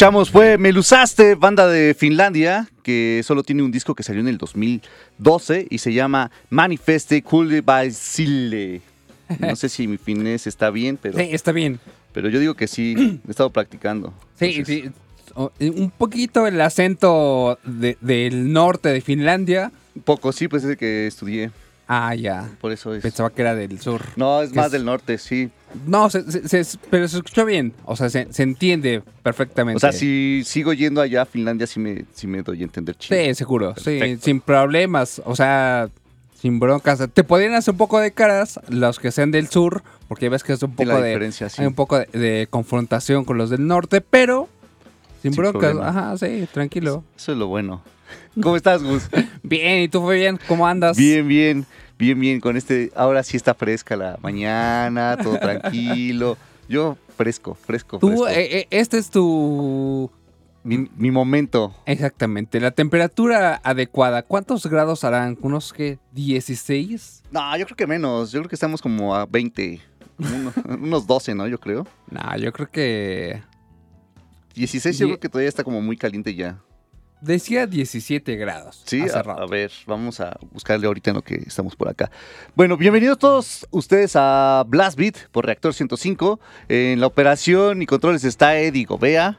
Escuchamos fue Melusaste, banda de Finlandia, que solo tiene un disco que salió en el 2012 y se llama Manifeste Sille. No sé si mi finés está bien, pero. Sí, está bien. Pero yo digo que sí, he estado practicando. Sí, sí. Un poquito el acento del norte de Finlandia. Un poco, sí, pues es el que estudié. Ah, ya. Por eso es. Pensaba que era del sur. No, es más del norte, sí. No, pero se escuchó bien. O sea, se, entiende perfectamente. O sea, si sigo yendo allá a Finlandia, sí me, sí me doy a entender chido. Sí, seguro. Sí, sin problemas. O sea, sin broncas. Te podrían hacer un poco de caras los que sean del sur, porque ves que es un poco de. Hay un poco de, confrontación con los del norte, pero sin, broncas. Ajá, sí, tranquilo. Eso es lo bueno. ¿Cómo estás, Gus? bien, ¿y tú, bien? ¿Cómo andas? Bien, bien bien, bien, con este, ahora sí está fresca la mañana, todo tranquilo. Yo fresco, fresco. Tú, eh, eh, este es tu... Mi, momento. Exactamente. La temperatura adecuada, ¿cuántos grados harán? ¿Unos que 16? No, yo creo que menos. Yo creo que estamos como a 20. unos 12, ¿no? Yo creo. No, yo creo que... 16 yo creo que todavía está como muy caliente ya. Decía 17 grados. Sí, a, ver, vamos a buscarle ahorita en lo que estamos por acá. Bueno, bienvenidos todos ustedes a Blast Beat por Reactor 105. En la operación y controles está Eddie Gobea.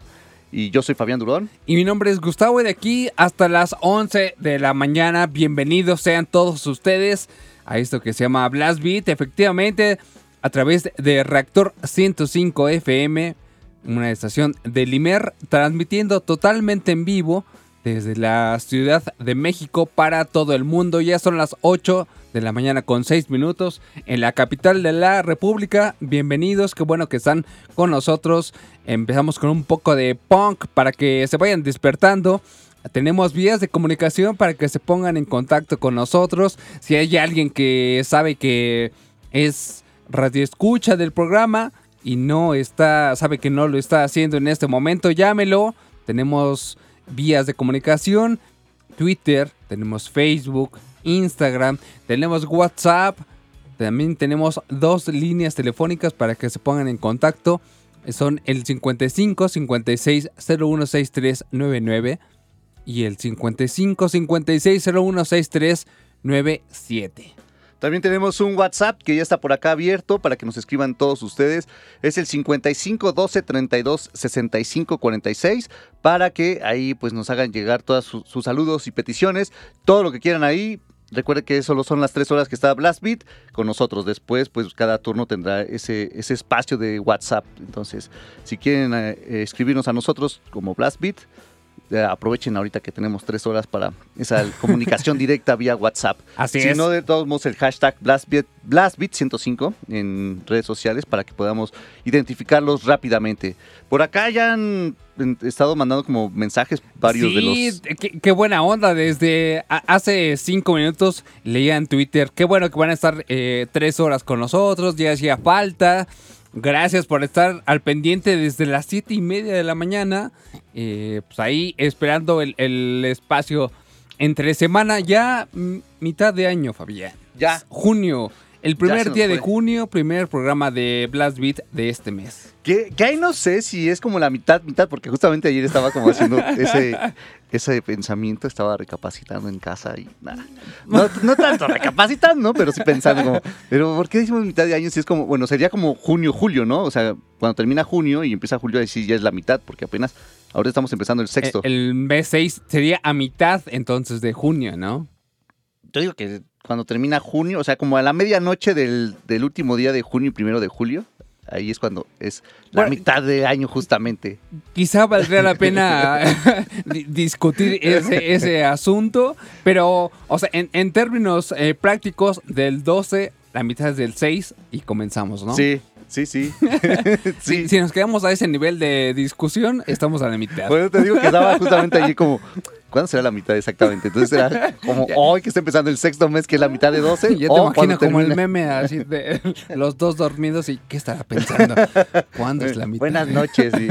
Y yo soy Fabián Durón. Y mi nombre es Gustavo y de aquí hasta las 11 de la mañana. Bienvenidos sean todos ustedes a esto que se llama Blast Beat. Efectivamente, a través de Reactor 105 FM, una estación de Limer, transmitiendo totalmente en vivo desde la Ciudad de México para todo el mundo. Ya son las 8 de la mañana con 6 minutos en la capital de la República. Bienvenidos, qué bueno que están con nosotros. Empezamos con un poco de punk para que se vayan despertando. Tenemos vías de comunicación para que se pongan en contacto con nosotros. Si hay alguien que sabe que es radioescucha del programa y no está, sabe que no lo está haciendo en este momento, llámelo. Tenemos vías de comunicación, Twitter, tenemos Facebook, Instagram, tenemos WhatsApp, también tenemos dos líneas telefónicas para que se pongan en contacto. Son el 55 56 01 6399 y el 55 56 01 6397. También tenemos un WhatsApp que ya está por acá abierto para que nos escriban todos ustedes. Es el 55 12 32 65 46 para que ahí pues nos hagan llegar todos sus saludos y peticiones. Todo lo que quieran ahí. Recuerde que solo son las tres horas que está Blast Beat con nosotros. Después, pues cada turno tendrá ese, ese espacio de WhatsApp. Entonces, si quieren eh, escribirnos a nosotros como Blast Beat, eh, aprovechen ahorita que tenemos tres horas para esa comunicación directa vía WhatsApp. Así si es. no, de todos modos, el hashtag BlastBeat, BlastBeat105 en redes sociales para que podamos identificarlos rápidamente. Por acá ya han estado mandando como mensajes varios de los... qué, qué buena onda. Desde hace cinco minutos leía en Twitter. Qué bueno que van a estar eh, tres horas con nosotros. Ya hacía falta. Gracias por estar al pendiente desde las siete y media de la mañana. Eh, pues ahí esperando el, el espacio entre semana. Ya mm, mitad de año, Fabián. Ya. Junio. El primer día de junio, primer programa de Blast Beat de este mes. Que, que ahí no sé si es como la mitad, mitad, porque justamente ayer estaba como haciendo ese, ese pensamiento, estaba recapacitando en casa y nada. No, no tanto recapacitando, ¿no? Pero sí pensando como, pero ¿por qué decimos mitad de año si es como, bueno, sería como junio, julio, ¿no? O sea, cuando termina junio y empieza julio, ahí sí ya es la mitad, porque apenas ahora estamos empezando el sexto. El, el mes 6 sería a mitad entonces de junio, ¿no? Yo digo que cuando termina junio, o sea, como a la medianoche del, del último día de junio y primero de julio, ahí es cuando es la Bueno, mitad de año justamente. Quizá valdría la pena di- discutir ese, ese asunto, pero, o sea, en, en términos eh, prácticos, del 12, la mitad es del 6 y comenzamos, ¿no? Sí, sí, sí. Si, si nos quedamos a ese nivel de discusión, estamos a la mitad. Eso te digo que estaba justamente allí como, ¿cuándo será la mitad exactamente? Entonces era como hoy que está empezando el sexto mes, que es la mitad de 12. Yo te o cuando imagino como el meme así de los dos dormidos y ¿qué estará pensando? ¿Cuándo es la mitad? Buenas noches. y,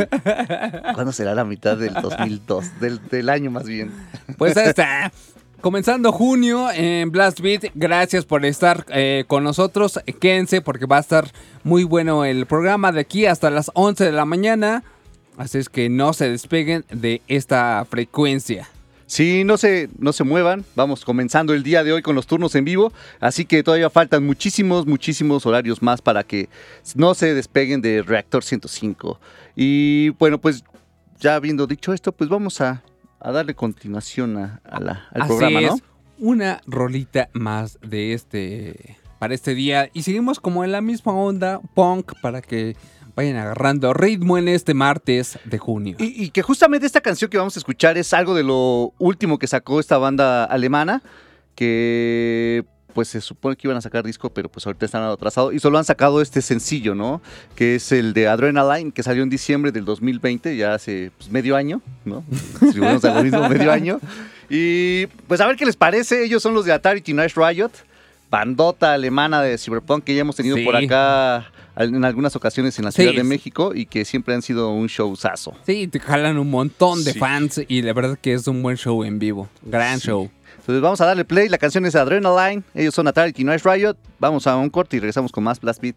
¿Cuándo será la mitad del 2002? Del, del año más bien. Pues ahí está. Comenzando junio en Blast Beat, gracias por estar eh, con nosotros. Quédense porque va a estar muy bueno el programa de aquí hasta las 11 de la mañana. Así es que no se despeguen de esta frecuencia. Sí, no se, no se muevan. Vamos comenzando el día de hoy con los turnos en vivo. Así que todavía faltan muchísimos, muchísimos horarios más para que no se despeguen de Reactor 105. Y bueno, pues ya habiendo dicho esto, pues vamos a, a darle continuación a, a la- al Así programa, ¿no? es, una rolita más de este para este día y seguimos como en la misma onda punk para que vayan agarrando ritmo en este martes de junio. Y, y que justamente esta canción que vamos a escuchar es algo de lo último que sacó esta banda alemana, que pues se supone que iban a sacar disco, pero pues ahorita están atrasados y solo han sacado este sencillo, ¿no? Que es el de Adrenaline, que salió en diciembre del 2020, ya hace pues, medio año, ¿no? Si volvemos a lo mismo, medio año. Y pues a ver qué les parece, ellos son los de Atari Teenage Riot, bandota alemana de Cyberpunk que ya hemos tenido Sí. por acá en algunas ocasiones en la Sí, Ciudad de. México y que siempre han sido un showzazo. Sí, te jalan un montón de Sí. fans y la verdad que es un buen show en vivo. Gran show. Entonces vamos a darle play. La canción es Adrenaline. Ellos son Atari Teenage Riot. Vamos a un corte y regresamos con más Blast Beat.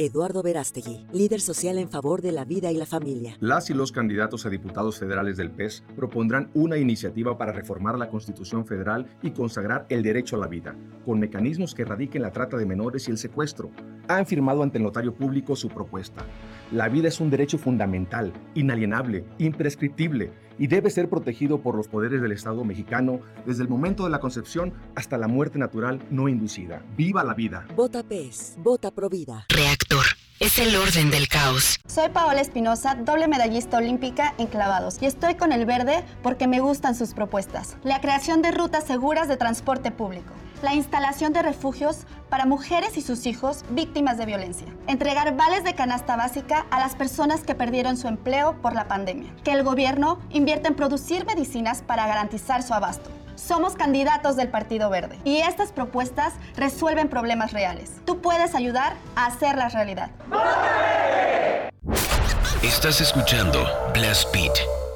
Eduardo Verástegui, líder social en favor de la vida y la familia. Las y los candidatos a diputados federales del PES propondrán una iniciativa para reformar la Constitución Federal y consagrar el derecho a la vida, con mecanismos que erradiquen la trata de menores y el secuestro. Han firmado ante el notario público su propuesta. La vida es un derecho fundamental, inalienable, imprescriptible y debe ser protegido por los poderes del Estado mexicano desde el momento de la concepción hasta la muerte natural no inducida. ¡Viva la vida! Vota PES, vota Provida. Reactor. Es el orden del caos. Soy Paola Espinosa, doble medallista olímpica en clavados, y estoy con el verde porque me gustan sus propuestas. La creación de rutas seguras de transporte público. La instalación de refugios para mujeres y sus hijos víctimas de violencia. Entregar vales de canasta básica a las personas que perdieron su empleo por la pandemia. Que el gobierno invierta en producir medicinas para garantizar su abasto. Somos candidatos del Partido Verde y estas propuestas resuelven problemas reales. Tú puedes ayudar a hacerlas realidad. Estás escuchando Blast Beat.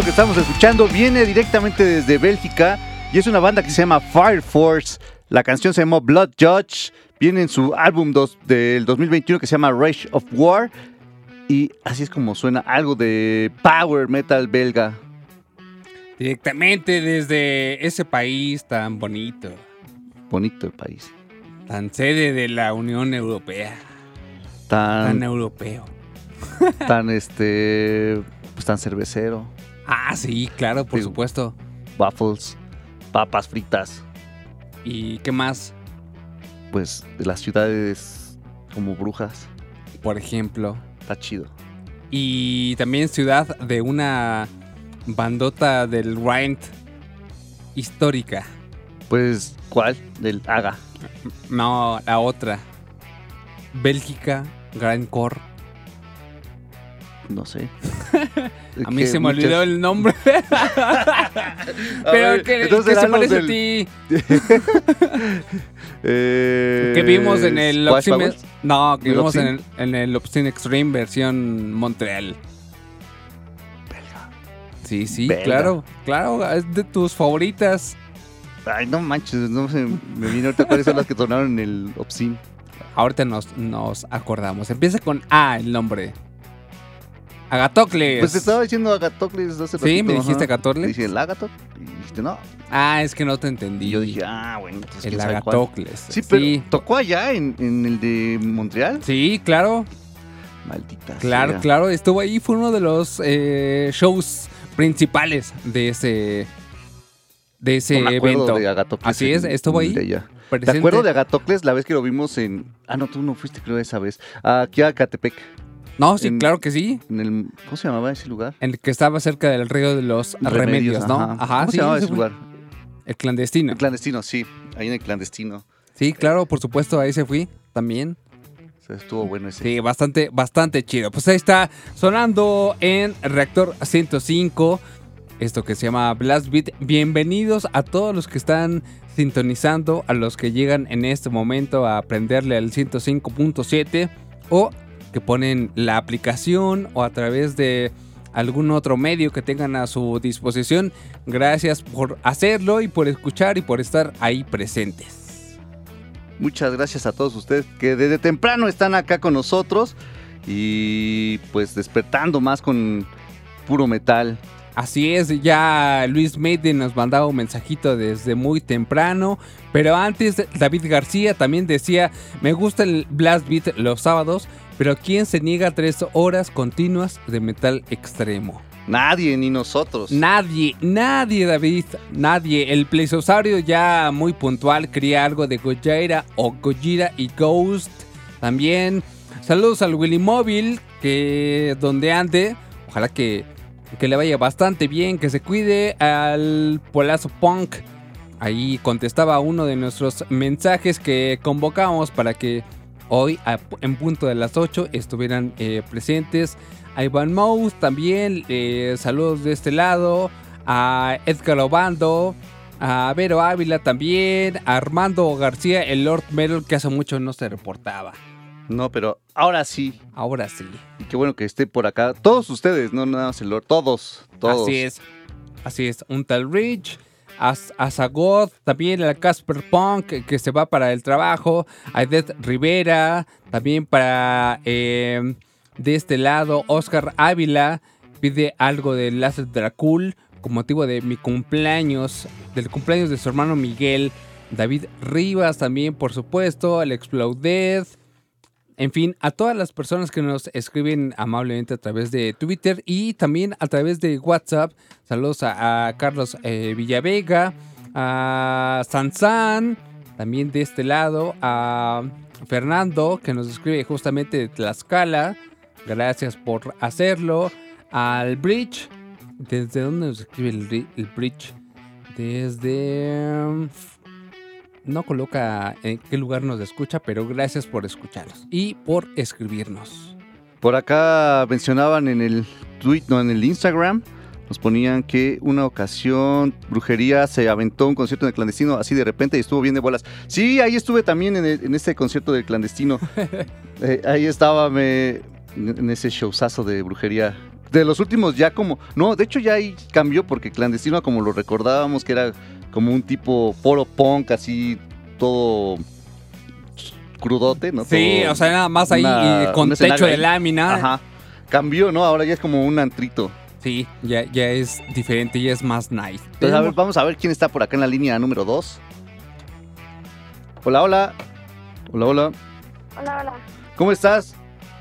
Esto que estamos escuchando viene directamente desde Bélgica y es una banda que se llama Fire Force. La canción se llama Blood Judge. Viene en su álbum dos- del 2021 que se llama Rage of War. Y así es como suena algo de power metal belga. Directamente desde ese país tan bonito, Bonito el país. tan sede de la Unión Europea, tan Tan, europeo. tan este, pues tan cervecero. Ah, sí, claro, por Sí. supuesto. Waffles, papas fritas. ¿Y qué más? Pues de las ciudades como brujas. Por ejemplo. Está chido. Y también ciudad de una bandota del Rhine histórica. Pues, ¿cuál? Del Haga. No, la otra. Bélgica, Grand Corps. No sé. A mí se me olvidó el nombre. Pero ver, que, entonces que se parece del- a ti. Eh, Que vimos en el Obscene-. No, que ¿El vimos en el, en el Obscene Extreme versión Montreal. Sí, sí, Belga. claro, claro, es de tus favoritas. Ay, no manches, no sé, me viene ahorita cuáles son las que sonaron en el Obscene. Ahorita nos, nos acordamos. Empieza con A el nombre. Agatocles. Pues te estaba diciendo Agatocles hace Sí, ratito, me dijiste. Agatocles. Dije el Agatok y dijiste no. Ah, es que no te entendí. Y yo dije, ah, bueno, entonces el. Agatocles. Sí, pero sí. tocó allá en, en el de Montreal. Sí, claro, Maldita claro, sea. claro. Estuvo ahí, fue uno de los eh, shows principales de ese, de ese No me acuerdo evento. de Agatocles Así es, estuvo ahí. de. ¿Te acuerdas de Agatocles la vez que lo vimos en. Ah, no, tú no fuiste, creo, esa vez. Aquí a Catepec. No, sí, en- claro que sí. En el. ¿Cómo se llamaba ese lugar? El que estaba cerca del río de los remedios, ¿no? ajá. Ajá, ¿Cómo sí, se llamaba ese lugar? El clandestino. El clandestino, sí. Ahí en el clandestino. Sí, claro, por supuesto, ahí se fui también. Estuvo bueno ese. Sí, bastante, bastante chido. Pues ahí está sonando en Reactor 105. Esto que se llama Blast Beat. Bienvenidos a todos los que están sintonizando, a los que llegan en este momento a aprenderle al 105.7 o que ponen la aplicación o a través de algún otro medio que tengan a su disposición. Gracias por hacerlo y por escuchar y por estar ahí presentes. Muchas gracias a todos ustedes que desde temprano están acá con nosotros y pues despertando más con puro metal. Así es, ya Luis Maiden nos mandaba un mensajito desde muy temprano, pero antes David García también decía, me gusta el Blast Beat los sábados, pero ¿quién se niega a tres horas continuas de metal extremo? Nadie, ni nosotros. Nadie, nadie David, nadie. El plesiosario ya muy puntual quería algo de Gojira o Gojira y Ghost. También saludos al Willy Móvil, que donde ande, ojalá que, que le vaya bastante bien, que se cuide al Polazo Punk. Ahí contestaba uno de nuestros mensajes que convocamos para que hoy a- en punto de las 8 estuvieran eh, presentes. A Ivan Mouse también, eh, saludos de este lado. A Edgar Obando, a Vero Ávila también. A Armando García, el Lord Metal que hace mucho no se reportaba. No, pero ahora sí. Ahora sí. Y qué bueno que esté por acá. Todos ustedes, no nada más el Lord. Todos, todos. Así es. Así es. Un tal Rich. A, también a Casper Punk que- se va para el trabajo. A Edith Rivera. También para eh, de este lado Oscar Ávila. Pide algo de Láser Dracul con motivo de mi cumpleaños. Del cumpleaños de su hermano Miguel. David Rivas también, por supuesto. El Exploded. En fin, a todas las personas que nos escriben amablemente a través de Twitter y también a través de WhatsApp. Saludos a, Carlos eh, Villavega, a Sansan, también de este lado, a Fernando, que nos escribe justamente de Tlaxcala. Gracias por hacerlo. Al Bridge. ¿Desde dónde nos escribe el, ri- el Bridge? Desde... No coloca en qué lugar nos escucha, pero gracias por escucharnos y por escribirnos. Por acá mencionaban en el tweet, no, en el Instagram, nos ponían que una ocasión Brujería se aventó un concierto de clandestino así de repente y estuvo bien de bolas. Sí, ahí estuve también en, el- en este concierto de clandestino. Eh, ahí estaba me, en ese showzazo de Brujería. de los últimos ya como... No, de hecho ya ahí cambió porque clandestino como lo recordábamos que era como un tipo foro punk así todo crudote, ¿no? Sí, Todo- o sea, nada más ahí una- con techo de ahí. lámina. Ajá. Cambió, ¿no? Ahora ya es como un antrito. Sí, ya, ya es diferente, ya es más nice. Entonces, a ver, vamos a ver quién está por acá en la línea número 2. Hola, hola. Hola, hola. Hola, hola. ¿Cómo estás?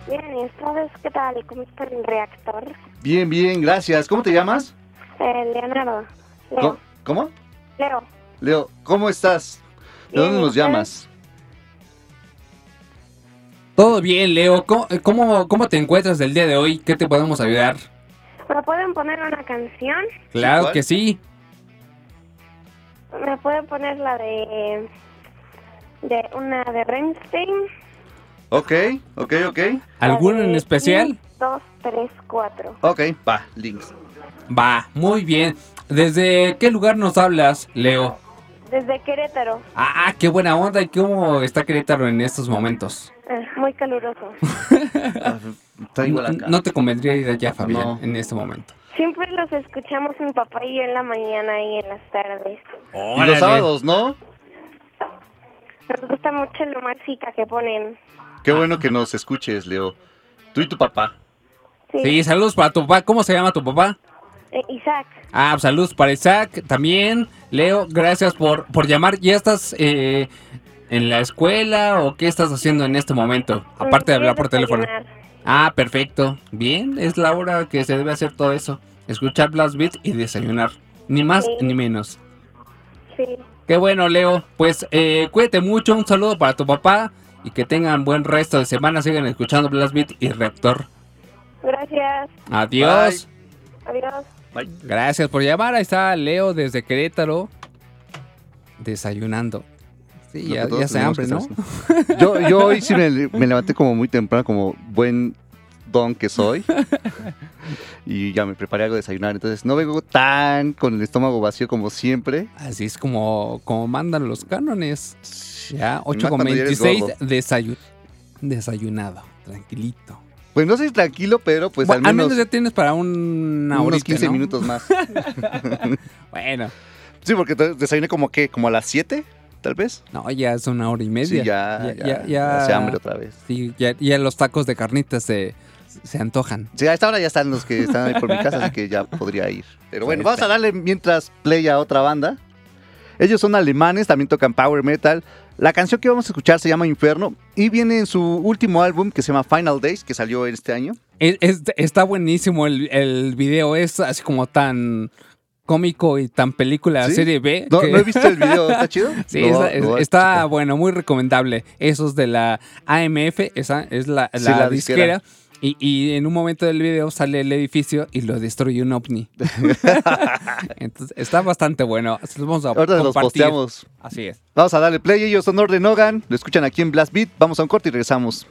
Bien, ¿y sabes qué tal? ¿Cómo está el reactor? Bien, bien, gracias. ¿Cómo te llamas? Eh, Leonardo. Leo. ¿Cómo? Leo. Leo, ¿cómo estás? ¿De dónde nos llamas? Todo bien, Leo. ¿Cómo, cómo, cómo te encuentras del día de hoy? ¿Qué te podemos ayudar? ¿Me pueden poner una canción? Claro ¿cuál? que sí. ¿Me pueden poner la de... de una de Rammstein? Ok, ok, ok. ¿Alguno La en especial? 2, 3, 4. Ok, va, links. Va, muy bien. ¿Desde qué lugar nos hablas, Leo? Desde Querétaro. Ah, qué buena onda. ¿Y cómo está Querétaro en estos momentos? Eh, muy caluroso. No te convendría ir allá, Fabián, No. en este momento. Siempre los escuchamos mi papá y yo en la mañana y en las tardes. Y los sábados, ¿no? Nos gusta mucho la música que ponen. Qué bueno que nos escuches, Leo. Tú y tu papá. Sí. Sí, saludos para tu papá. ¿Cómo se llama tu papá? Eh, Isaac. Ah, saludos para Isaac también. Leo, gracias por, por llamar. ¿Ya estás eh, en la escuela o qué estás haciendo en este momento? Aparte de hablar por teléfono. Ah, perfecto. Bien, es la hora que se debe hacer todo eso. Escuchar Blast Beat y desayunar. Ni más Sí. ni menos. Sí. Qué bueno, Leo. Pues eh, cuídate mucho. Un saludo para tu papá. Y que tengan buen resto de semana. Sigan escuchando Blast Beat y Reactor. Gracias. Adiós. Adiós. Gracias por llamar. Ahí está Leo desde Querétaro. Desayunando. Sí, ya, se hambre, ¿no? Yo, yo hoy sí me, me levanté como muy temprano, como buen don que soy. y ya me preparé algo de desayunar. Entonces no vengo tan con el estómago vacío como siempre. Así es como, como mandan los cánones. Ya, más cuando ya eres 8.26 gordo. desayu- desayunado. Tranquilito. Pues no soy tranquilo, pero pues Bueno, al menos, ya tienes para una unos horita, 15 ¿no? minutos más. Bueno, sí, porque desayuné como que, como a las 7, tal vez. no, ya es una hora y media. Sí, ya, ya, ya hace hambre otra vez. Sí, ya, ya los tacos de carnitas se, se antojan. Sí, a esta hora ya están los que están ahí por mi casa, así que ya podría ir. Pero bueno, vamos a darle mientras play a otra banda. Ellos son alemanes, también tocan power metal. La canción que vamos a escuchar se llama Inferno y viene en su último álbum que se llama Final Days, que salió este año. Es- es- está buenísimo el, el video, es así como tan cómico y tan película ¿Sí? serie B. No, que- no he visto el video, ¿está chido? Sí, está, bueno, muy recomendable. Esos de la AMF, esa es la, Sí, la la disquera. disquera. Y, y en un momento del video sale el edificio y lo destruye un ovni. Entonces está bastante bueno. Los vamos a Ahorita los posteamos. Así es. Vamos a darle play. Ellos son Orden Hogan. Lo escuchan aquí en Blast Beat. Vamos a un corte y regresamos.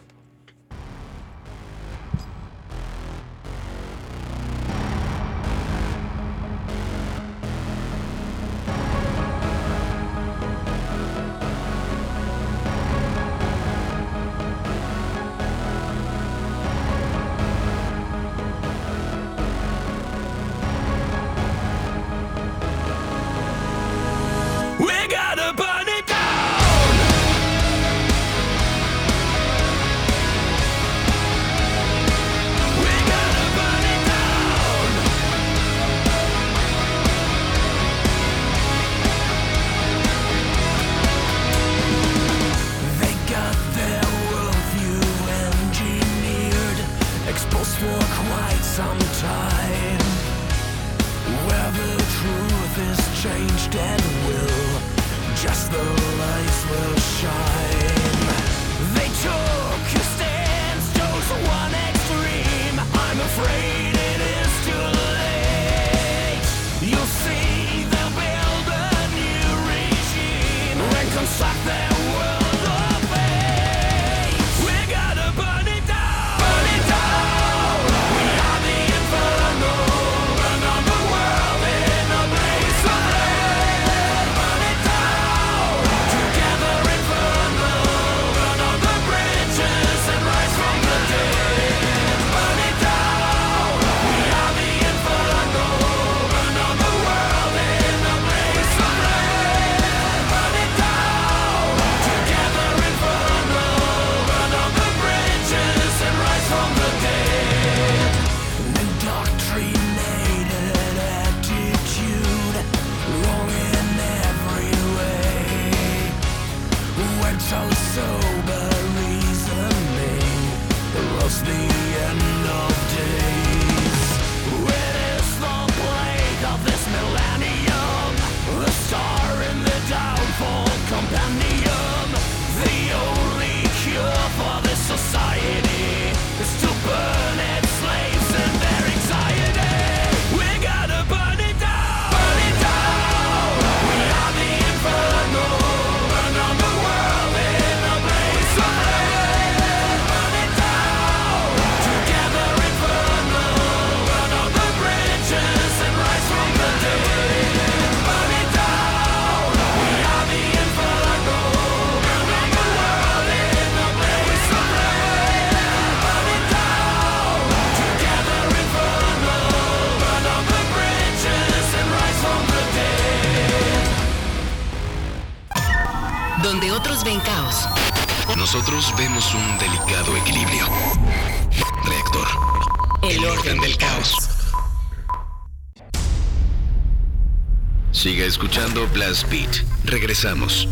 Escuchando Blast Beat. Regresamos.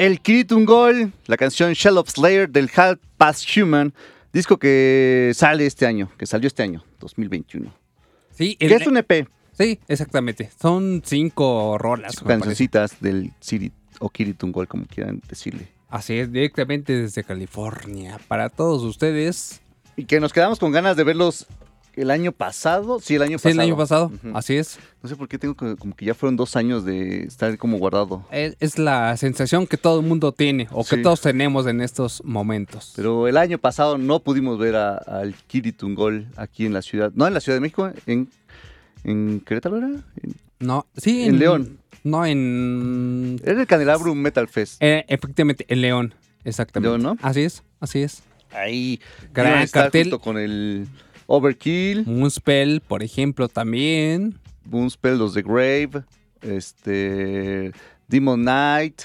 El Kiritungol, la canción Shell of Slayer del Half Past Human, disco que sale este año, que salió este año, 2021. Sí, Que es un EP, Sí, exactamente. Son cinco rolas. cancioncitas del Siri o Kiritungol, como quieran decirle. Así es, directamente desde California. Para todos ustedes. Y que nos quedamos con ganas de verlos el año pasado. Sí, el año Sí, pasado. el año pasado. Así es. No sé por qué tengo que- como que ya fueron dos años de estar como guardado. Es, es la sensación que todo el mundo tiene o que Sí. todos tenemos en estos momentos. Pero el año pasado no pudimos ver al Kiritungol aquí en la ciudad. No en la Ciudad de México, en, en Querétaro era. En- No, sí. En León. No, en. Era el Candelabrum Metal Fest. eh, efectivamente, en León. Exactamente. León, ¿no? Así es, así es. Ahí. Gran cartel. junto con el Overkill, Moonspell, por ejemplo, también. Moonspell, los de Grave, este, Demon Knight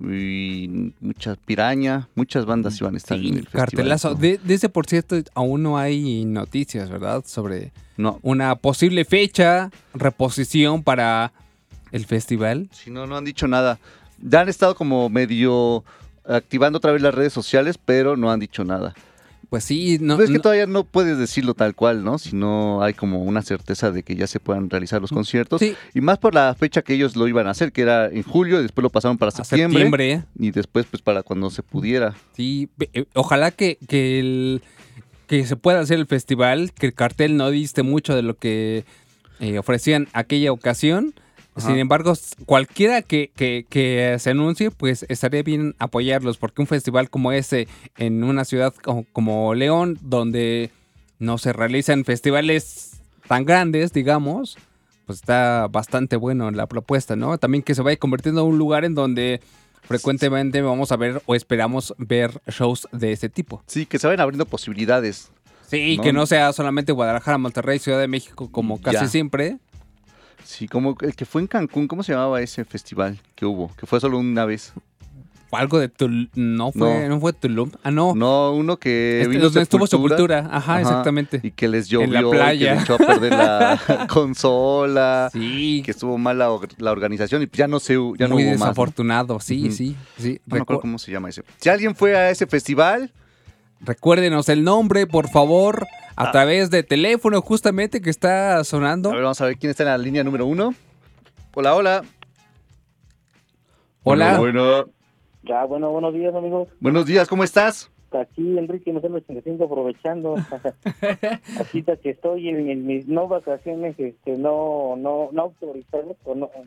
y muchas piraña, muchas bandas iban a estar en el festival. Cartelazo. De, de ese, por cierto, aún no hay noticias, ¿verdad? Sobre No, una posible fecha, reposición para el festival. si no, no han dicho nada. Ya han estado como medio activando otra vez las redes sociales, pero no han dicho nada. Pues sí, no. Pues es que no- todavía no puedes decirlo tal cual, ¿no? Si no hay como una certeza de que ya se puedan realizar los conciertos. Sí. Y más por la fecha que ellos lo iban a hacer, que era en julio, y después lo pasaron para septiembre, septiembre. y después pues para cuando se pudiera. Sí, eh, ojalá que, que, el, que se pueda hacer el festival, que el cartel no diste mucho de lo que eh, ofrecían aquella ocasión. Ajá. Sin embargo, cualquiera que, que- que se anuncie, pues estaría bien apoyarlos, porque un festival como ese en una ciudad como, como León, donde no se realizan festivales tan grandes, digamos, pues está bastante bueno la propuesta, ¿no? También que se vaya convirtiendo en un lugar en donde frecuentemente vamos a ver o esperamos ver shows de ese tipo. Sí, que se vayan abriendo posibilidades. Sí, No. que no sea solamente Guadalajara, Monterrey, Ciudad de México, como casi Ya. siempre. Sí, como el que fue en Cancún, ¿cómo se llamaba ese festival que hubo? Que fue solo una vez. O Algo de Tulum. No fue, no. fue Tulum. Ah, no. No, uno que Este, vino donde estuvo Sepultura. Ajá, exactamente. Y que les llovió, En la y playa. que les echó a perder la consola. Sí. Que estuvo mal la, or- la organización y ya no se ya no Muy hubo más. ¿no? desafortunado, sí, sí, sí. No me Recu- acuerdo cómo se llama ese. Si alguien fue a ese festival, Recuérdenos el nombre, por favor, a Ah. través de teléfono justamente que está sonando. a ver, vamos a ver quién está en la línea número uno. Hola, hola. Hola. Bueno, Ya, bueno, buenos días, amigos. buenos días, ¿cómo estás? Aquí Enrique nos 85 aprovechando. Aquí está que estoy en, en mis no vacaciones, este, no, no, no autorizadas,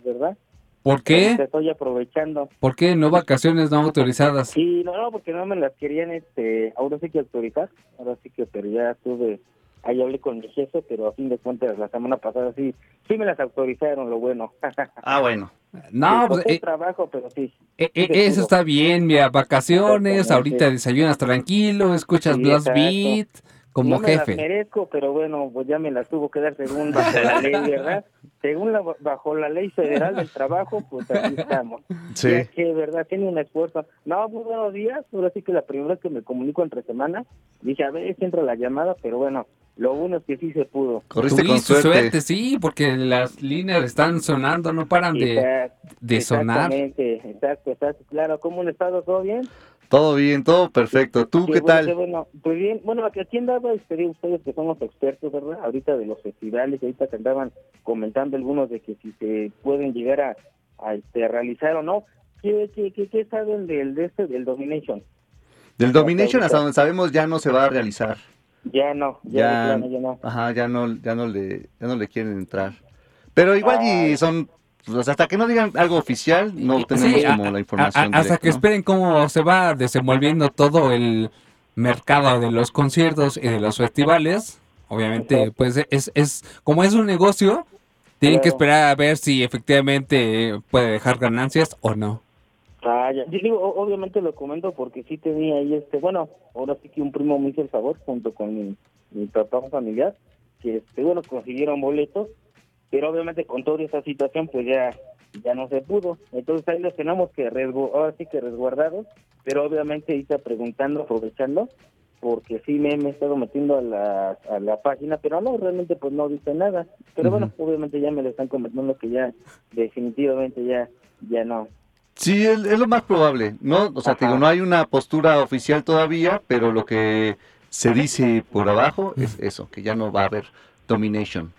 ¿verdad? ¿Por Te qué? estoy aprovechando. ¿Por qué no vacaciones no autorizadas? Sí, no, no, porque no me las querían, este, ahora sí que autorizar. Ahora sí que, pero ya estuve, ahí hablé con mi jefe, pero a fin de cuentas la semana pasada sí, sí me las autorizaron, lo bueno. Ah, bueno. No, Sí, pues eh, trabajo, pero sí. eh, eh, eso está bien, mira, vacaciones, ahorita desayunas tranquilo, escuchas Sí, Blast exacto. Como no me las merezco, pero bueno, pues ya me las tuvo que dar según bajo la ley, ¿verdad? Según la, bajo la ley federal del trabajo, pues aquí estamos. Sí. Ya que, ¿verdad? Tiene un esfuerzo. No, muy buenos días. Ahora sí que la primera vez que me comunico entre semana, dije, a ver entra la llamada, pero bueno, lo bueno es que sí se pudo. Corriste con Tuviste suerte. suerte, sí, porque las líneas están sonando, no paran de, Exact- de sonar. Exactamente, exacto, exacto. Claro, ¿cómo han estado? ¿Todo bien? Todo bien, todo perfecto. ¿Tú qué bueno, tal? qué bueno. Pues bien, bueno, aquí andaba, este, digo, ustedes que son los expertos, ¿verdad? Ahorita de los festivales, ahorita que andaban comentando algunos de que si se pueden llegar a, a, este, a realizar o no. ¿Qué, qué, qué, qué saben del, de este, del Domination? Del Domination hasta donde sabemos ya no se va a realizar. Ya no, ya, Ya, plano, ya no. ajá, ya no, ya no le, ya no le quieren entrar. Pero igual y son, pues, hasta que no digan algo oficial, no tenemos Sí, a- como la información. a- hasta directa, que ¿no? esperen cómo se va desenvolviendo todo el mercado de los conciertos y de los festivales. Obviamente, pues es, es como es un negocio, tienen que esperar a ver si efectivamente puede dejar ganancias o no. Ah, ya. Yo digo, obviamente lo comento porque sí tenía ahí este, bueno, ahora sí que un primo me hizo el favor junto con mi, mi papá familiar, que este, bueno, consiguieron boletos, pero obviamente con toda esa situación pues ya ya no se pudo. Entonces ahí los tenemos que resgu ahora sí que resguardados, pero obviamente ahí está preguntando, aprovechando, porque sí me, me he estado metiendo a la, a la página, pero no, realmente pues no dice nada. Pero bueno, obviamente ya me lo están comentando que ya definitivamente ya ya no. Sí, es, es lo más probable, ¿no? O sea, te digo, no hay una postura oficial todavía, pero lo que se dice por abajo es eso, que ya no va a haber domination.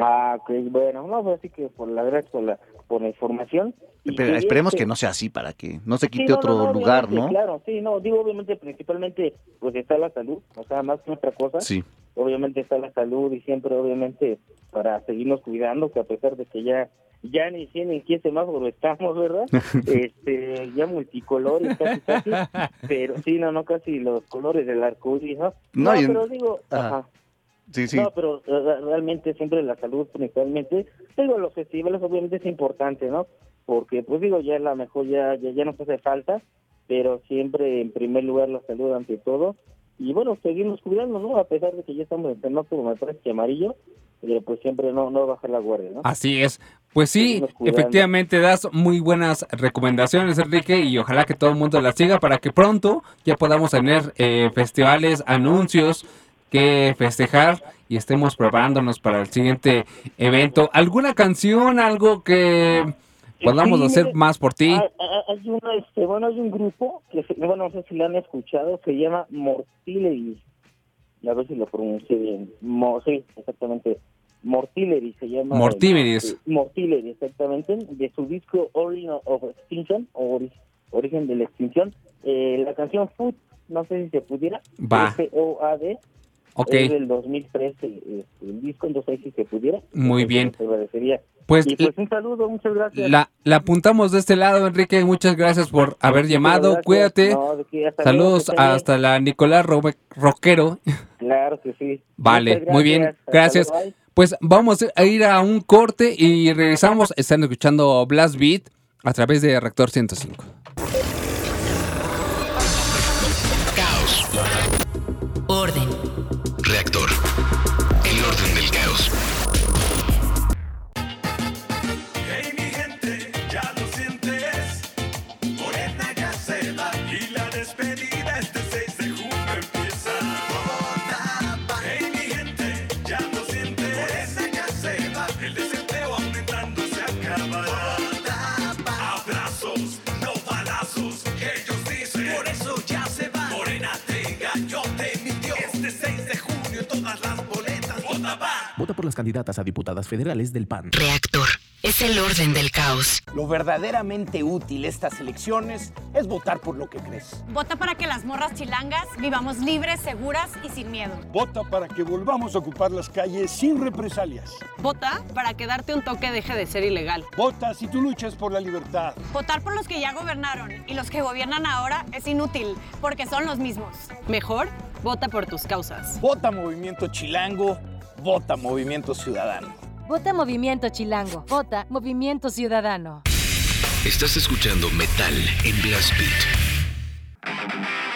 Ah, ok, bueno, no, pues así que por la verdad, por la, por la información. y Pero esperemos este, que no sea así para que no se Sí, quite no, otro no, no, lugar, ¿no? Claro, sí, no, digo obviamente principalmente pues está la salud, o sea, más que otra cosa. Sí. Obviamente está la salud y siempre obviamente para seguirnos cuidando, que a pesar de que ya ya ni 100 ni 15 semáforo estamos, ¿verdad? este, ya multicolores casi casi, pero sí, no, no casi los colores del arco iris, ¿no? No, y pero digo, Ajá. ajá. Sí, sí. No, pero re- realmente siempre la salud principalmente. Digo, los festivales obviamente es importante, ¿no? Porque, pues digo, ya a lo mejor ya, ya, ya nos hace falta, pero siempre en primer lugar la salud ante todo. Y bueno, seguimos cuidando, ¿no? A pesar de que ya estamos en semáforo, me parece que amarillo, pero pues siempre no, no bajar la guardia, ¿no? Así es. Pues sí, efectivamente das muy buenas recomendaciones, Enrique, y ojalá que todo el mundo las siga para que pronto ya podamos tener eh, festivales, anuncios que festejar y estemos preparándonos para el siguiente evento. ¿Alguna canción, algo que podamos Sí, hacer más por ti? Hay, hay- este, bueno, hay un grupo que, bueno, no sé si lo han escuchado, se llama Mortillery. A ver si lo pronuncié bien. Mo- sí, exactamente. Mortillery se llama. Mortimeris. Sí, Mortillery, exactamente. De su disco Origin of Extinction, o ori- Origen de la Extinción. Eh, la canción Food, no sé si se pudiera. Va. F-O-A-D. Ok. Es del 2013 este, el disco, entonces si se pudiera. Muy bien. Te agradecería. Pues, y pues un saludo, muchas gracias. La, la apuntamos de este lado, Enrique. Muchas gracias por haber llamado. gracias. Cuídate. No, hasta Saludos bien. hasta la Nicolás Ro- Roquero. Claro que sí. Vale, muy bien, gracias. luego. Pues vamos a ir a un corte y regresamos. Están escuchando Blast Beat a través de Reactor 105. Caos. Orden. Vota por las candidatas a diputadas federales del PAN. Reactor. Es el orden del caos. Lo verdaderamente útil estas elecciones es votar por lo que crees. Vota para que las morras chilangas vivamos libres, seguras y sin miedo. Vota para que volvamos a ocupar las calles sin represalias. Vota para que darte un toque deje de ser ilegal. Vota si tú luchas por la libertad. Votar por los que ya gobernaron y los que gobiernan ahora es inútil porque son los mismos. Mejor, vota por tus causas. Vota Movimiento Chilango, vota Movimiento Ciudadano. Vota Movimiento Chilango. Vota Movimiento Ciudadano. Estás escuchando Metal en Blast Beat.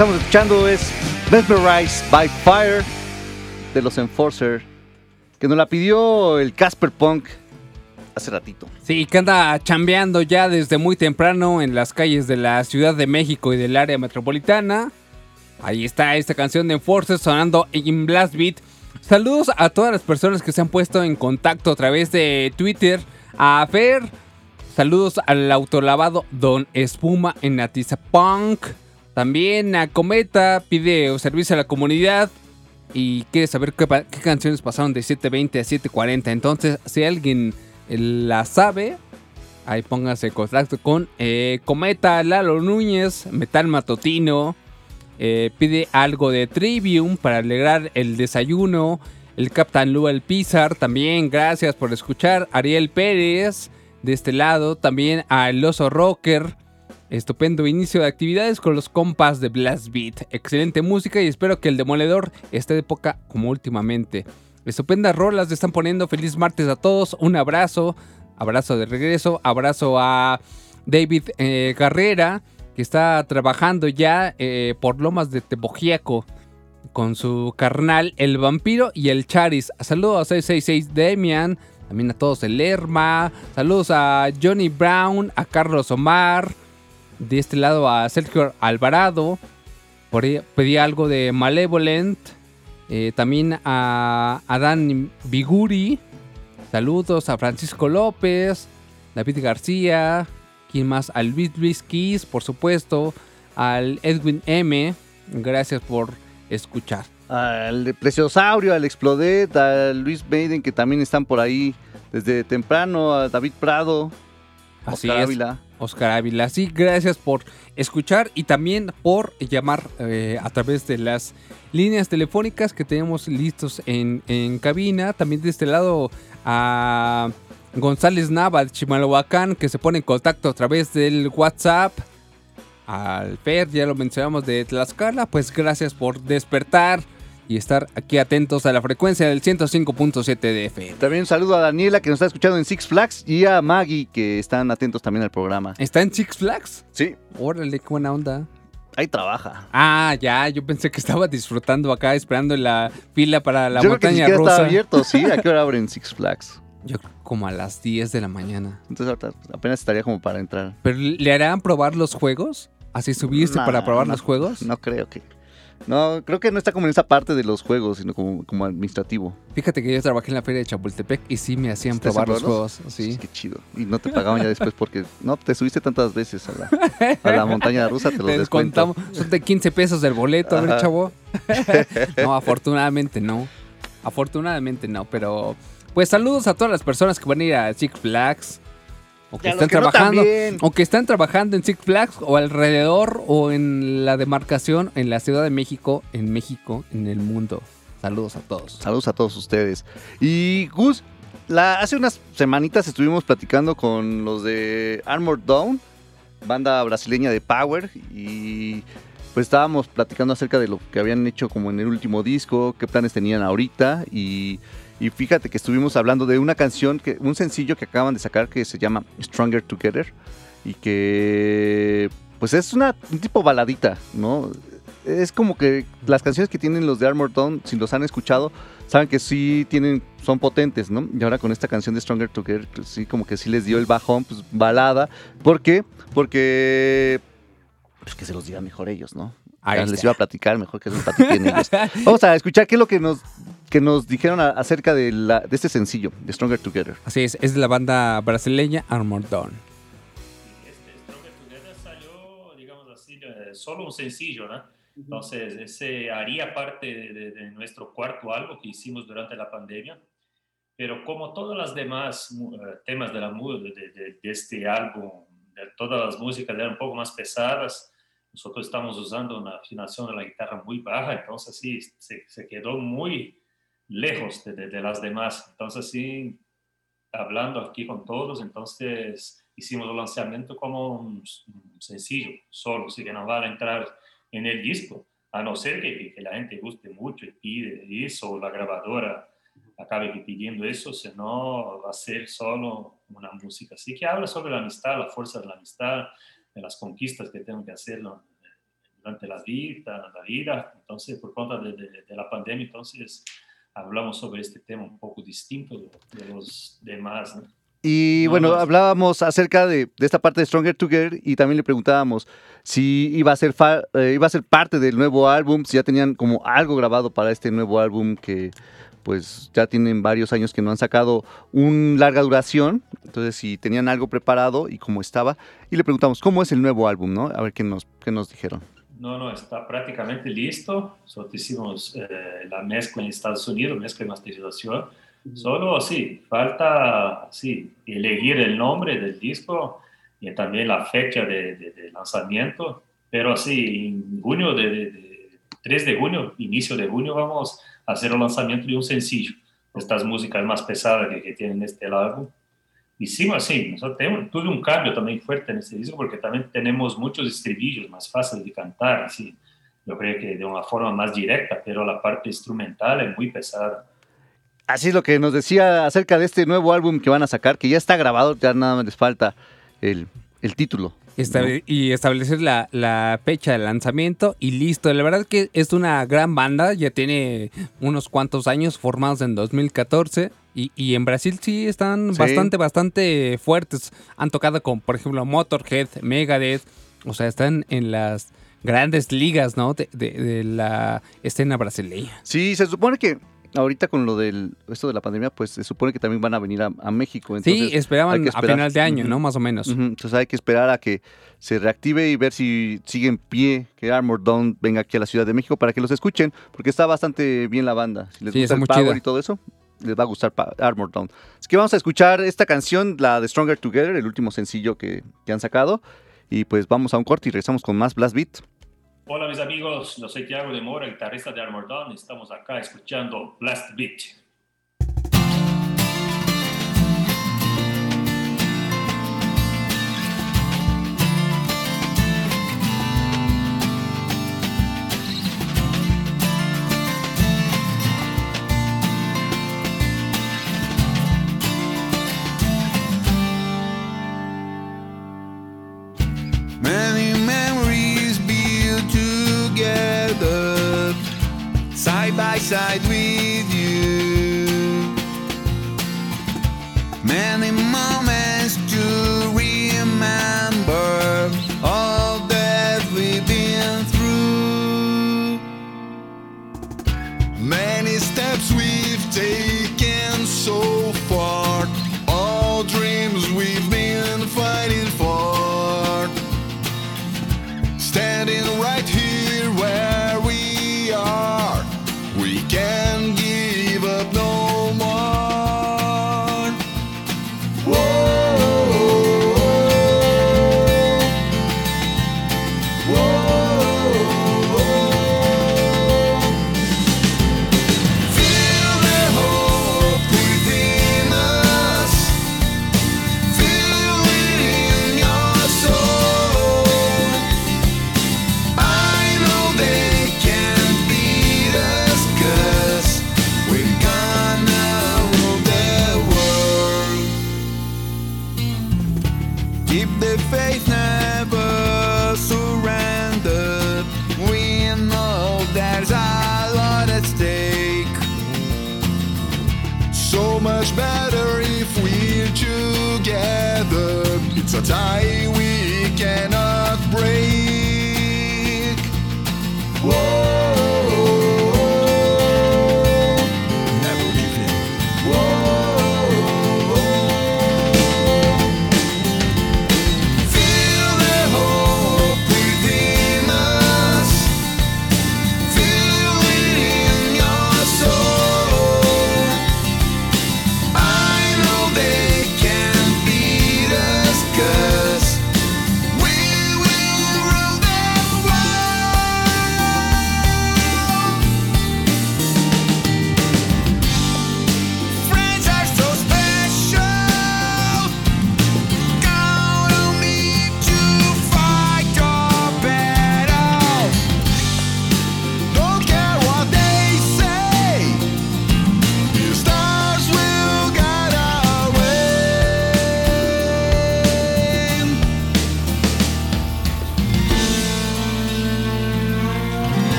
Estamos escuchando es Mesmerized by Fire de los Enforcer, que nos la pidió el Casper Punk hace ratito. Sí, que anda chambeando ya desde muy temprano en las calles de la Ciudad de México y del área metropolitana. Ahí está esta canción de Enforcer sonando en Blast Beat. Saludos a todas las personas que se han puesto en contacto a través de Twitter. A Fer, saludos al autolavado Don Espuma en Atizapunk. También a Cometa pide servicio a la comunidad y quiere saber qué, canciones pasaron de 720 a 740. Entonces, si alguien eh, la sabe, ahí póngase en contacto con eh, Cometa, Lalo Núñez, Metal Matotino. eh, pide algo de Trivium para alegrar el desayuno. El Captain Luel Pizar también, gracias por escuchar. Ariel Pérez, de este lado. También a El Oso Rocker. Estupendo inicio de actividades con los compas de Blast Beat. Excelente música y espero que el demoledor esté de poca como últimamente. Estupendas rolas le están poniendo. Feliz martes a todos. Un abrazo. Abrazo de regreso. Abrazo a David eh, Carrera, que está trabajando ya eh, por Lomas de Tebojiaco con su carnal El Vampiro y el Charis. Saludos a 666 Demian, también a todos el Lerma. Saludos a Johnny Brown, a Carlos Omar. De este lado a Sergio Alvarado. Por ahí pedí algo de Malevolent. Eh, también a Adán Biguri. Saludos a Francisco López. David García. ¿Quién más? Al Luis Luis Kiss, por supuesto. Al Edwin M. Gracias por escuchar. Al Preciosaurio, al Explodet, al Luis Maiden, que también están por ahí desde temprano, a David Prado, Así Oscar es. Ávila. Oscar Ávila. Sí, gracias por escuchar y también por llamar eh, a través de las líneas telefónicas que tenemos listos en, en cabina. También de este lado a González Nava de Chimalhuacán que se pone en contacto a través del WhatsApp. Al Fer, ya lo mencionamos de Tlaxcala, pues gracias por despertar y estar aquí atentos a la frecuencia del 105.7 de FM. También un saludo a Daniela, que nos está escuchando en Six Flags, y a Maggie, que están atentos también al programa. ¿Está en Six Flags? Sí. Órale, qué buena onda. Ahí trabaja. Ah, ya, yo pensé que estaba disfrutando acá, esperando en la fila para la Yo creo que ni montaña siquiera rusa. está abierto, ¿sí? ¿A qué hora abren Six Flags? Yo como a las 10 de la mañana. Entonces ahorita apenas estaría como para entrar. ¿Pero le harán probar los juegos? ¿Así subiste Nah, para probar no, los juegos? No creo que. No, creo que no está como en esa parte de los juegos, sino como, como administrativo. Fíjate que yo trabajé en la feria de Chapultepec y sí me hacían ¿Te hacen probar los juegos. Sí. Qué chido. Y no te pagaban ya después porque no te subiste tantas veces a la, a la montaña rusa, te lo descontamos. Son de 15 pesos del boleto, a ver, chavo. no, afortunadamente no. Afortunadamente no, pero pues saludos a todas las personas que van a ir a Six Flags. O que están que trabajando. o que están trabajando en Six Flags o alrededor o en la demarcación en la Ciudad de México, en México, en el mundo. Saludos a todos. Saludos a todos ustedes. Y Gus, la, hace unas semanitas estuvimos platicando con los de Armored Dawn, banda brasileña de Power, y pues estábamos platicando acerca de lo que habían hecho como en el último disco, qué planes tenían ahorita, y, y fíjate que estuvimos hablando de una canción, que, un sencillo que acaban de sacar que se llama Stronger Together, y que pues es una un tipo baladita, ¿no? Es como que las canciones que tienen los de Armored Dawn, si los han escuchado, saben que sí tienen, son potentes, ¿no? Y ahora con esta canción de Stronger Together, pues sí, como que sí les dio el bajón, pues balada. ¿Por qué? Porque, pues que se los digan mejor ellos, ¿no? Ahí les está. iba a platicar, mejor que se los platiquen ellos. Vamos a escuchar qué es lo que nos, que nos dijeron a- acerca de, la, de este sencillo, de Stronger Together. Así es, es de la banda brasileña Armored Dawn. Stronger Together salió, digamos así, eh, solo un sencillo, ¿no? Entonces, ese haría parte de, de- de nuestro cuarto álbum que hicimos durante la pandemia, pero como todas las demás eh, temas de, la, de- de- de este álbum, de todas las músicas eran un poco más pesadas, nosotros estamos usando una afinación de la guitarra muy baja, entonces sí, se, se quedó muy lejos de, las demás. Entonces sí, hablando aquí con todos, entonces hicimos el lanzamiento como un, sencillo, solo, así que no va a entrar en el disco, a no ser que, la gente guste mucho y pide eso, o la grabadora acabe pidiendo eso, si no va a ser solo una música. Así que habla sobre la amistad, la fuerza de la amistad, de las conquistas que tengo que hacer durante la vida, la vida. Entonces, por cuenta de- de la pandemia, entonces hablamos sobre este tema un poco distinto de, los demás. ¿no? Y No, bueno, no, hablábamos acerca de, de esta parte de Stronger Together y también le preguntábamos si iba a ser fa- eh, iba a ser parte del nuevo álbum, si ya tenían como algo grabado para este nuevo álbum que pues ya tienen varios años que no han sacado un larga duración, entonces si tenían algo preparado y cómo estaba y le preguntamos cómo es el nuevo álbum, ¿no? A ver qué nos qué nos dijeron. No, no, está prácticamente listo. Solo hicimos eh, la mezcla en Estados Unidos, mezcla y masterización. Solo, sí, falta, sí, elegir el nombre del disco y también la fecha de, de- de lanzamiento. Pero sí, en junio, de, de- de- 3 de junio, inicio de junio, vamos a hacer el lanzamiento de un sencillo. Estas músicas más pesadas que, que tienen este álbum. Hicimos así, nosotros tenemos, tuve un cambio también fuerte en este disco porque también tenemos muchos estribillos más fáciles de cantar, así. Yo creo que de una forma más directa, pero la parte instrumental es muy pesada. Así es lo que nos decía acerca de este nuevo álbum que van a sacar, que ya está grabado, ya nada más les falta el, el título. Estable- Y establecer la, la fecha de lanzamiento y listo. La verdad que es una gran banda, ya tiene unos cuantos años formados en 2014 y, y en Brasil sí están Sí. bastante, bastante fuertes. Han tocado con, por ejemplo, Motorhead, Megadeth, o sea, están en las grandes ligas, ¿no? De, de- de la escena brasileña. Sí, se supone que ahorita con lo del esto de la pandemia, pues se supone que también van a venir a, a México. Sí, entonces esperaban hay que a final de año. ¿no? Más o menos. Ujú, Entonces hay que esperar a que se reactive y ver si sigue en pie, que Armor Down venga aquí a la Ciudad de México para que los escuchen, porque está bastante bien la banda. Si les Sí, gusta el power y todo eso, les va a gustar Armor Down. Así que vamos a escuchar esta canción, la de Stronger Together, el último sencillo que, que han sacado. Y pues vamos a un corte y regresamos con más Blast Beat. Hola mis amigos, yo soy Thiago de Mora, guitarrista de Armor Dawn, y estamos acá escuchando Blast Beat. Side by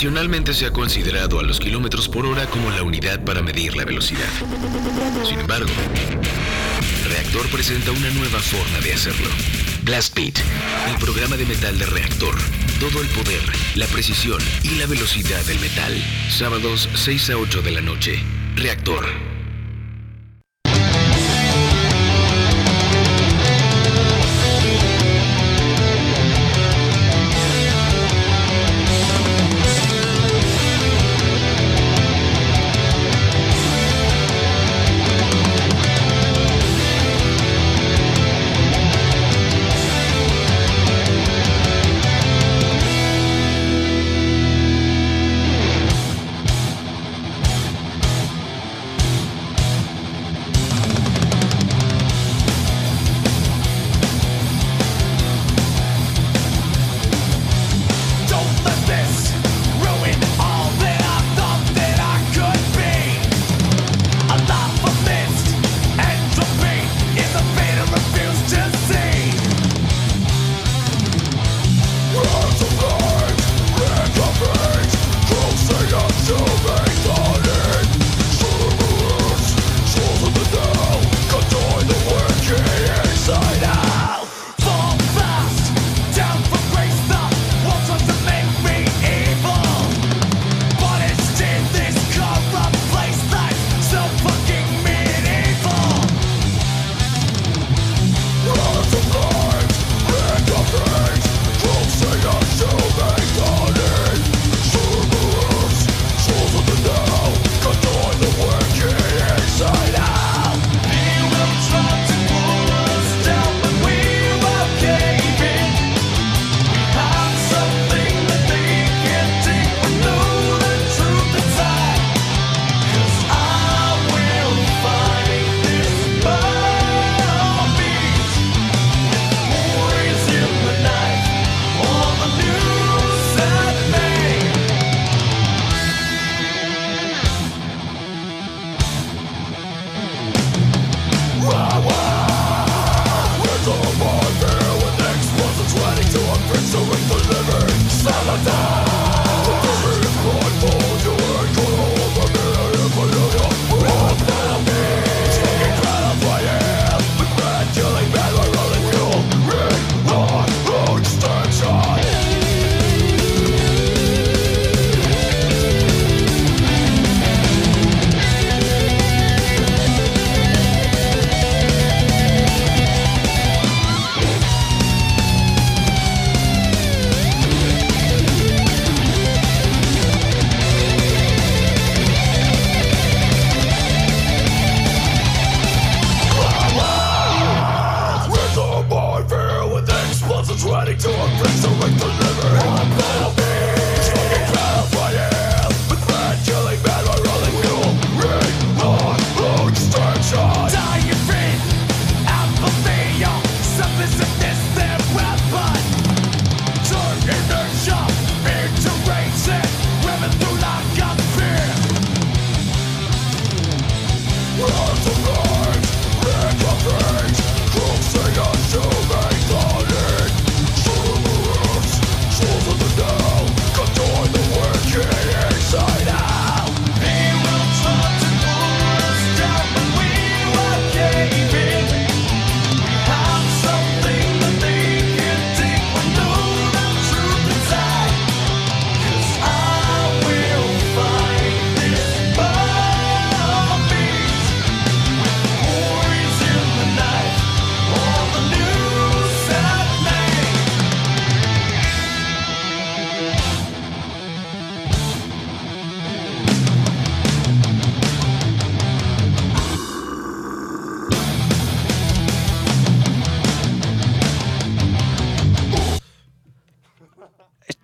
Tradicionalmente se ha considerado a los kilómetros por hora como la unidad para medir la velocidad. Sin embargo, Reactor presenta una nueva forma de hacerlo. Blastbeat, el programa de metal de Reactor. Todo el poder, la precisión y la velocidad del metal. Sábados 6 a 8 de la noche. Reactor.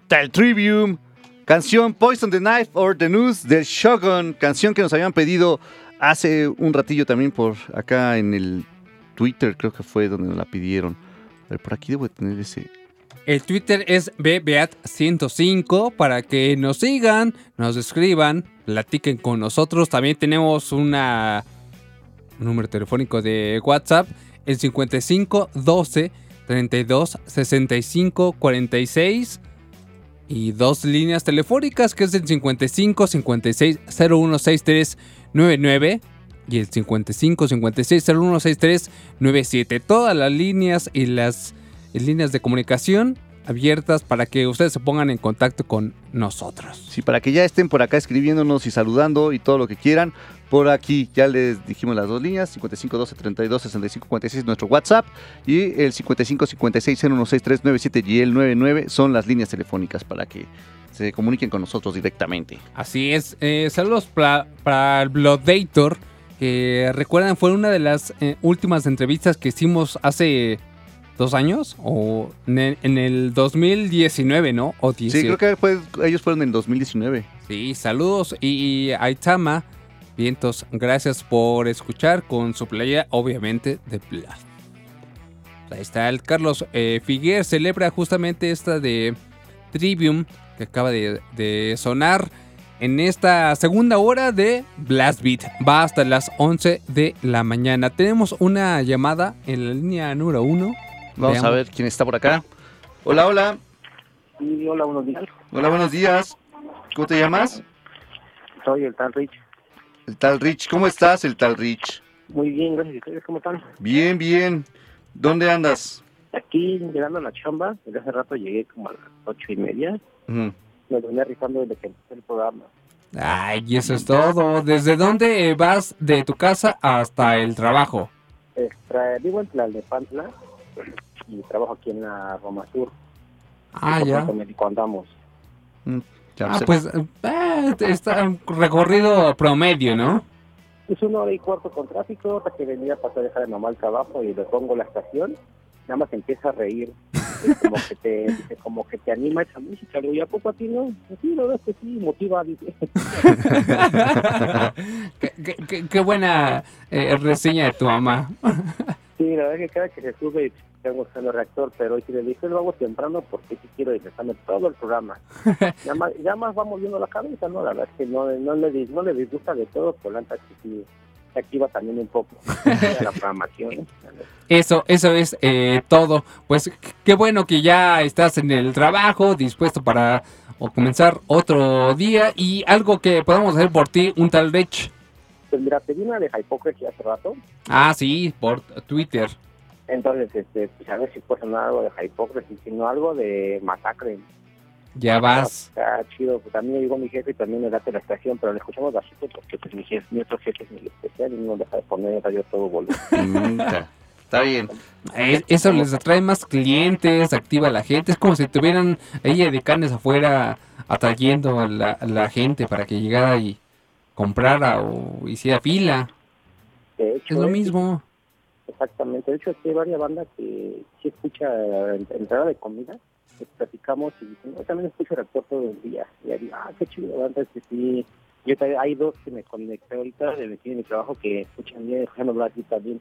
Tal Trivium, canción Poison the Knife or the News del Shogun, canción que nos habían pedido hace un ratillo también por acá en el Twitter, creo que fue donde nos la pidieron. A ver, por aquí debo tener ese. El Twitter es bbeat105 para que nos sigan, nos escriban, platiquen con nosotros. También tenemos una, un número telefónico de WhatsApp, el 55 12 32 65 46 y dos líneas telefónicas que es el 55 56 01 63 99 y el 55 56 01 63 97. Todas las líneas y las líneas de comunicación abiertas para que ustedes se pongan en contacto con nosotros. Sí, para que ya estén por acá escribiéndonos y saludando y todo lo que quieran. Por aquí ya les dijimos las dos líneas, 55 12 32 65 46 nuestro WhatsApp y el 55 56 0163 97 y el 99 son las líneas telefónicas para que se comuniquen con nosotros directamente. Así es. eh, saludos para, para el Bloodator, que recuerdan fue una de las eh, últimas entrevistas que hicimos hace dos años o en el, en el 2019, ¿no? O Sí, 18. creo que fue- ellos fueron en 2019. Sí, saludos. Y, y Aitama, vientos, gracias por escuchar con su playa, obviamente, de Blast. Ahí está el Carlos eh, Figuer, celebra justamente esta de Trivium que acaba de, de sonar en esta segunda hora de Blast Beat. Va hasta las 11 de la mañana. Tenemos una llamada en la línea número uno. Vamos a ver quién está por acá. Hola, hola. Sí, hola, buenos días. Hola, buenos días. ¿Cómo te llamas? Soy el tal Rich. El tal Rich. ¿Cómo estás, el tal Rich? Muy bien, gracias. ¿Y ustedes cómo están? Bien, bien. ¿Dónde andas? Aquí llegando a la chamba, desde hace rato llegué como a las ocho y media. Me venía rifando desde que empecé el programa. Ay, y eso es todo. ¿Desde dónde vas de tu casa hasta el trabajo? Extra- vivo en Tlalnepantla y trabajo aquí en la Roma Sur. Ah, ya. Puerto Médico Ah, pues eh, está un recorrido promedio, ¿no? Es una hora y cuarto con tráfico, hasta que venía a pasar a dejar a mamá al trabajo y le pongo la estación, nada más empieza a reír, como que te como que te anima esa música, le digo, ¿y a poco a ti no? Sí, la verdad es que sí, motiva, qué- qué- qué buena eh, reseña de tu mamá. Sí, la verdad es que cada que se sube tengo buscando reactor, pero hoy sí le dije, lo hago temprano porque quiero disfrutarme todo el programa. ya, más, ya más vamos viendo la cabeza, ¿no? La verdad es que no, no, le, no le disgusta de todo, por la neta que sí se activa también un poco la programación. ¿eh? Eso, eso es eh, todo. Pues qué- bueno que ya estás en el trabajo, dispuesto para o comenzar otro día y algo que podamos hacer por ti, un tal Rich. Pues mira, te di una de Hypocrisy hace rato, Ah, sí, por Twitter. Entonces, este, pues a ver si puede sonar algo de Hypocrisy, sino algo de Masacre. Ya vas. Está chido, pues también llegó mi jefe y también me da la estación, pero le escuchamos bajito porque pues mi jefe, mi otro jefe es muy especial y no deja de poner el radio todo volumen. Nunca. Está bien. Eso les atrae más clientes, activa a la gente. Es como si tuvieran ahí de carnes afuera atrayendo a la, a la gente para que llegara y comprara o hiciera fila. De hecho, Es lo eh, mismo. Exactamente, de hecho aquí hay varias bandas que sí escucha entrada de comida, que platicamos y dicen, yo también escucho el actor todo el día. Y ahí, ah, qué chido, es que sí. Yo también- hay dos que me conecté ahorita de mi, trabajo que escuchan bien, Blas y también.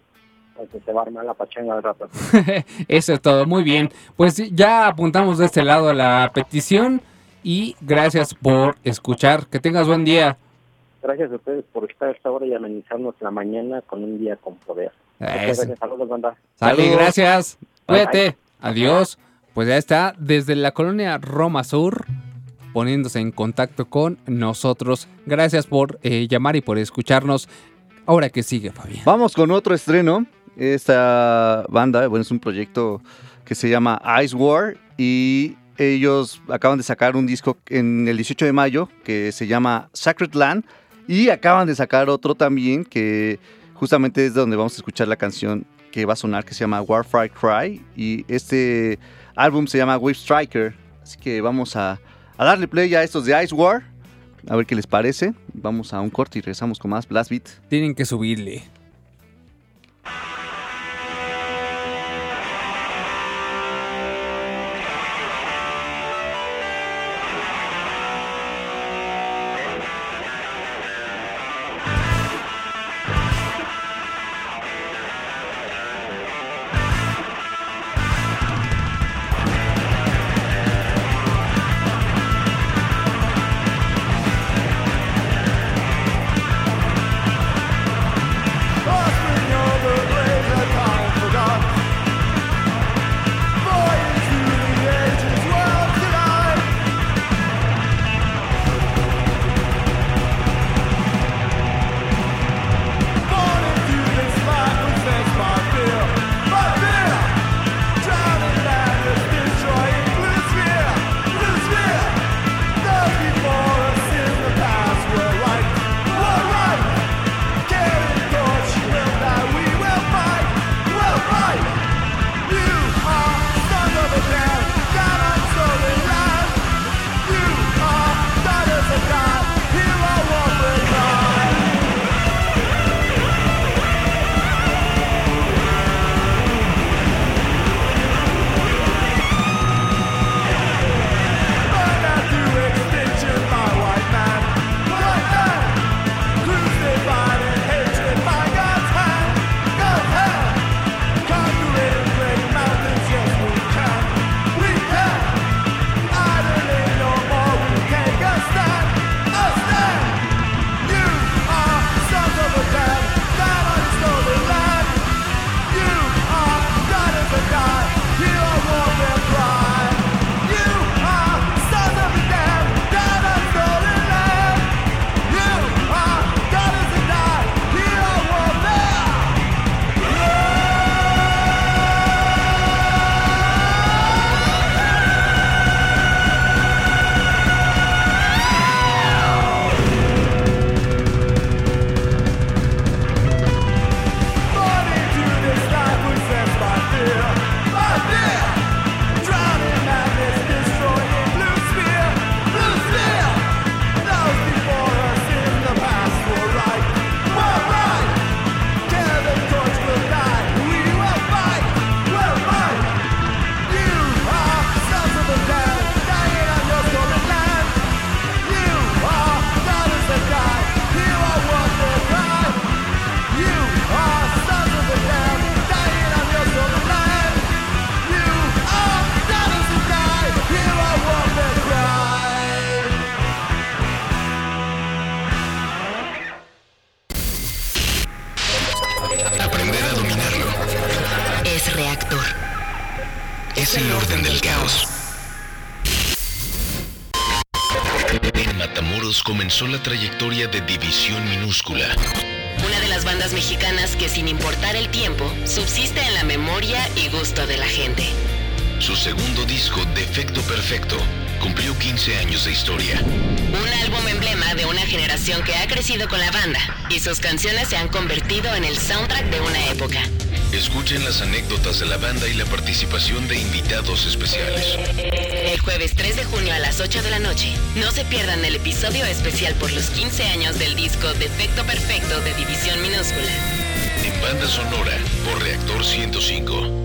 Se va a armar la pachanga al rato. Eso es todo, muy bien. Pues ya apuntamos de este lado la petición y gracias por escuchar. Que tengas buen día. Gracias a ustedes por estar a esta hora y amenizarnos la mañana con un día con poder. Gracias, saludos, banda. Saludos. gracias. Cuídate. Adiós. Pues ya está, desde la colonia Roma Sur, poniéndose en contacto con nosotros. Gracias por eh, llamar y por escucharnos. Ahora que sigue, Fabián. Vamos con otro estreno. Esta banda, bueno, es un proyecto que se llama Ice War y ellos acaban de sacar un disco en el 18 de mayo que se llama Sacred Land y acaban de sacar otro también que justamente es donde vamos a escuchar la canción que va a sonar que se llama Warfare Cry y este álbum se llama Wave Striker. Así que vamos a, a darle play a estos de Ice War. A ver qué les parece. Vamos a un corte y regresamos con más Blast Beat. Tienen que subirle. Orden del caos. En Matamoros comenzó la trayectoria de División Minúscula. Una de las bandas mexicanas que sin importar el tiempo, subsiste en la memoria y gusto de la gente. Su segundo disco, Defecto Perfecto, cumplió 15 años de historia. Un álbum emblema de una generación que ha crecido con la banda y sus canciones se han convertido en el soundtrack de una época. Escuchen las anécdotas de la banda y la participación de invitados especiales. El jueves 3 de junio a las 8 de la noche, no se pierdan el episodio especial por los 15 años del disco Defecto Perfecto de División Minúscula. En banda sonora por Reactor 105.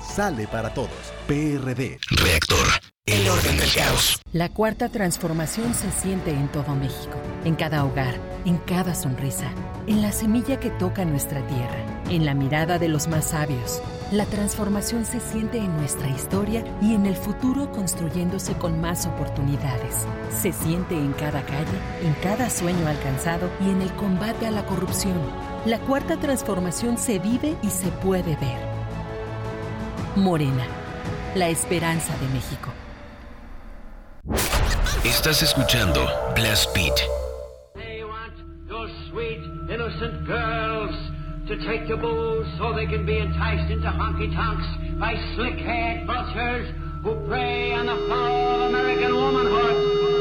sale para todos. PRD. Reactor. El orden del caos. La cuarta transformación se siente en todo México, en cada hogar, en cada sonrisa, en la semilla que toca nuestra tierra, en la mirada de los más sabios. La transformación se siente en nuestra historia y en el futuro construyéndose con más oportunidades. Se siente en cada calle, en cada sueño alcanzado y en el combate a la corrupción. La cuarta transformación se vive y se puede ver. Morena, la esperanza de México. Estás escuchando Blast Beat. Those sweet, innocent girls to take to booze so they can be enticed into honky tonks by slick haired vultures who prey on the flower of American womanhood.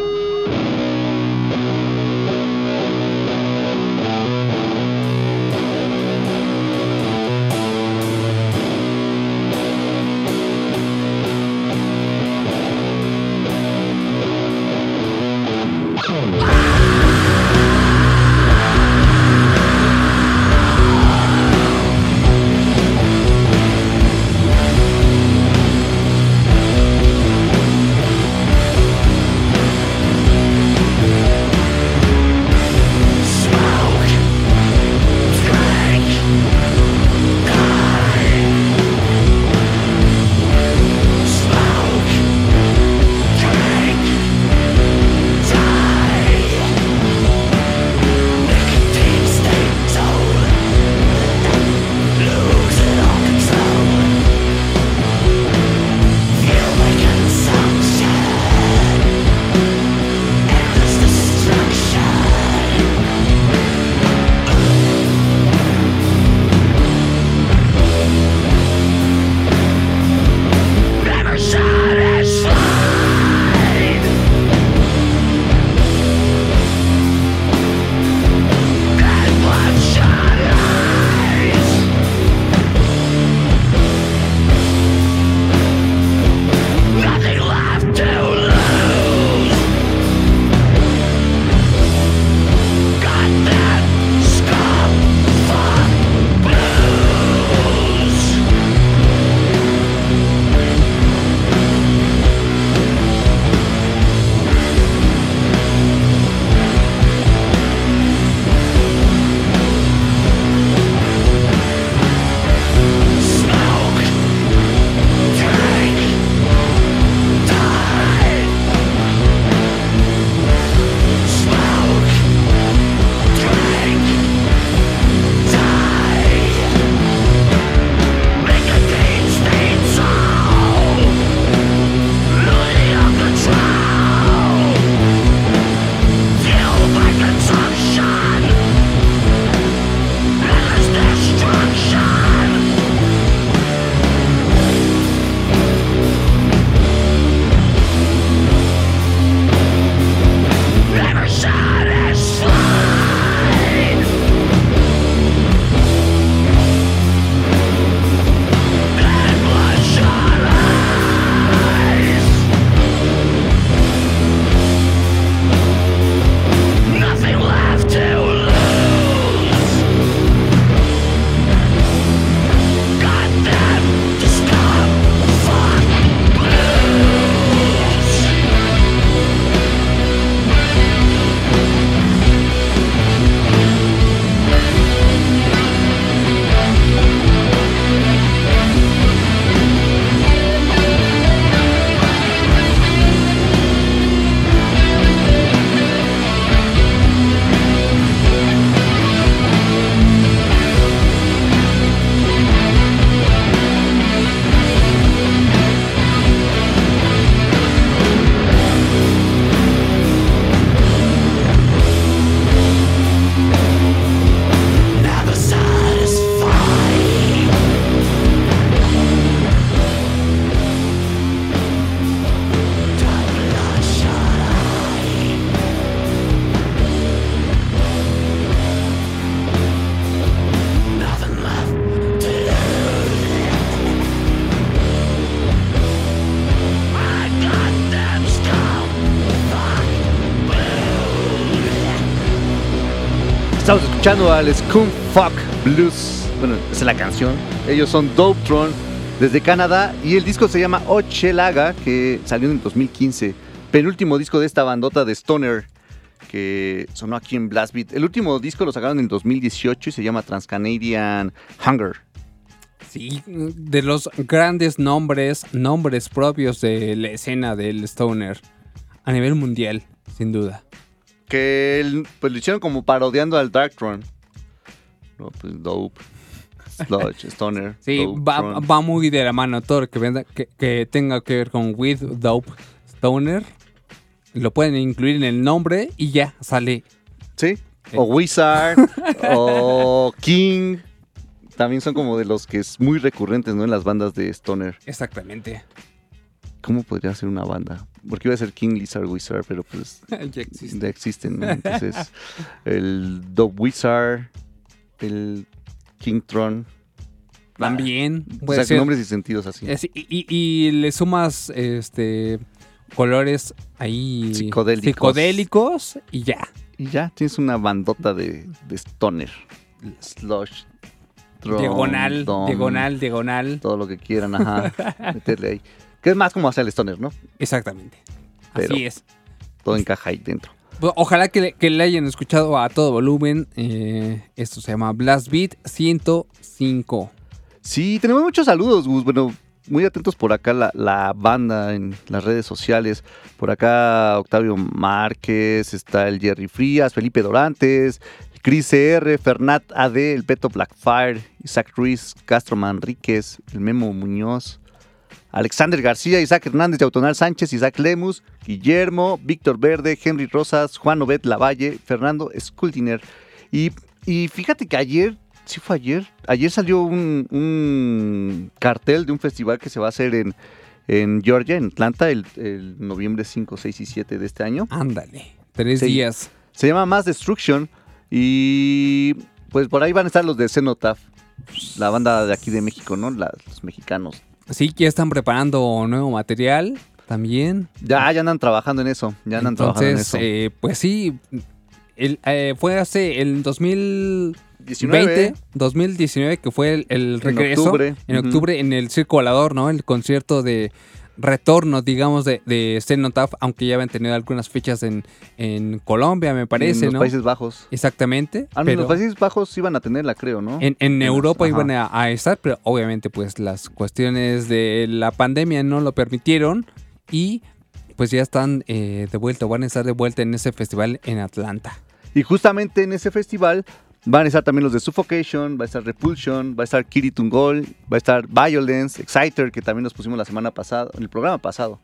Escuchando al Skunk Fuck Blues. Bueno, esa es la canción. Ellos son Dope Tron desde Canadá y el disco se llama Ochelaga, que salió en el 2015. Penúltimo disco de esta bandota de Stoner que sonó aquí en Blast Beat. El último disco lo sacaron en 2018 y se llama Transcanadian Hunger. Sí, de los grandes nombres, nombres propios de la escena del Stoner a nivel mundial, sin duda. Que el- pues lo hicieron como parodiando al Darktron. No, pues Dope, Sludge, Stoner. Sí, Dope, va, va muy de la mano todo lo que, venda- que, que tenga que ver con With Dope Stoner. Lo pueden incluir en el nombre y ya sale. Sí. O Wizard, o King. También son como de los que es muy recurrentes, ¿no? En las bandas de Stoner. Exactamente. ¿Cómo podría ser una banda? Porque iba a ser King, Lizard, Wizard, pero pues Ya existe. ya existen, ¿no? Entonces, el Dope Wizard, el King Tron. También. O puede sea, ser. nombres y sentidos así. Es- y, y- y le sumas este colores ahí Psicodélicos. psicodélicos y ya. Y ya tienes una bandota de, de Stoner. Slush. Tron, diagonal, Dom, diagonal, diagonal. Todo lo que quieran, ajá. meterle ahí. Que es más como hacer el Stoner, ¿no? Exactamente. Pero Así es. Todo encaja ahí dentro. Pues, Ojalá que le, que le hayan escuchado a todo volumen. eh, esto se llama Blast Beat 105. Sí, tenemos muchos saludos, Gus. Bueno, muy atentos por acá la, la banda en las redes sociales. Por acá Octavio Márquez, está el Jerry Frías, Felipe Dorantes, Chris CR, Fernat AD, el Peto Blackfire, Isaac Ruiz, Castro Manríquez, el Memo Muñoz, Alexander García, Isaac Hernández de Autonal Sánchez, Isaac Lemus, Guillermo, Víctor Verde, Henry Rosas, Juan Obed Lavalle, Fernando Skultiner. Y, y fíjate que ayer, sí fue ayer, ayer salió un, un cartel de un festival que se va a hacer en, en Georgia, en Atlanta, el, el noviembre 5, 6 y 7 de este año. Ándale. Tres días. Se llama Mass Destruction y pues por ahí van a estar los de Cenotaph, la banda de aquí de México, ¿no? La- los mexicanos. Sí, que ya están preparando nuevo material también. Ya, ya andan trabajando en eso, ya andan trabajando en eso. eh, pues sí, el, eh, fue hace el 2020, 19. 2019 que fue el, el regreso. octubre, En octubre en el Circo Volador, ¿no? El concierto de retorno, digamos, de, de Cenotaph, aunque ya habían tenido algunas fechas en, en Colombia, me parece, en los ¿no? Países Bajos. Exactamente. Ah, no, pero los Países Bajos iban a tenerla, creo, ¿no? en, en Europa Ajá. iban a, a estar, pero obviamente pues las cuestiones de la pandemia no lo permitieron y pues ya están eh, de vuelta, van a estar de vuelta en ese festival en Atlanta. Y justamente en ese festival van a estar también los de Suffocation, va a estar Repulsion, va a estar Kiri Tungol, va a estar Violence, Exciter, que también nos pusimos la semana pasada, en el programa pasado.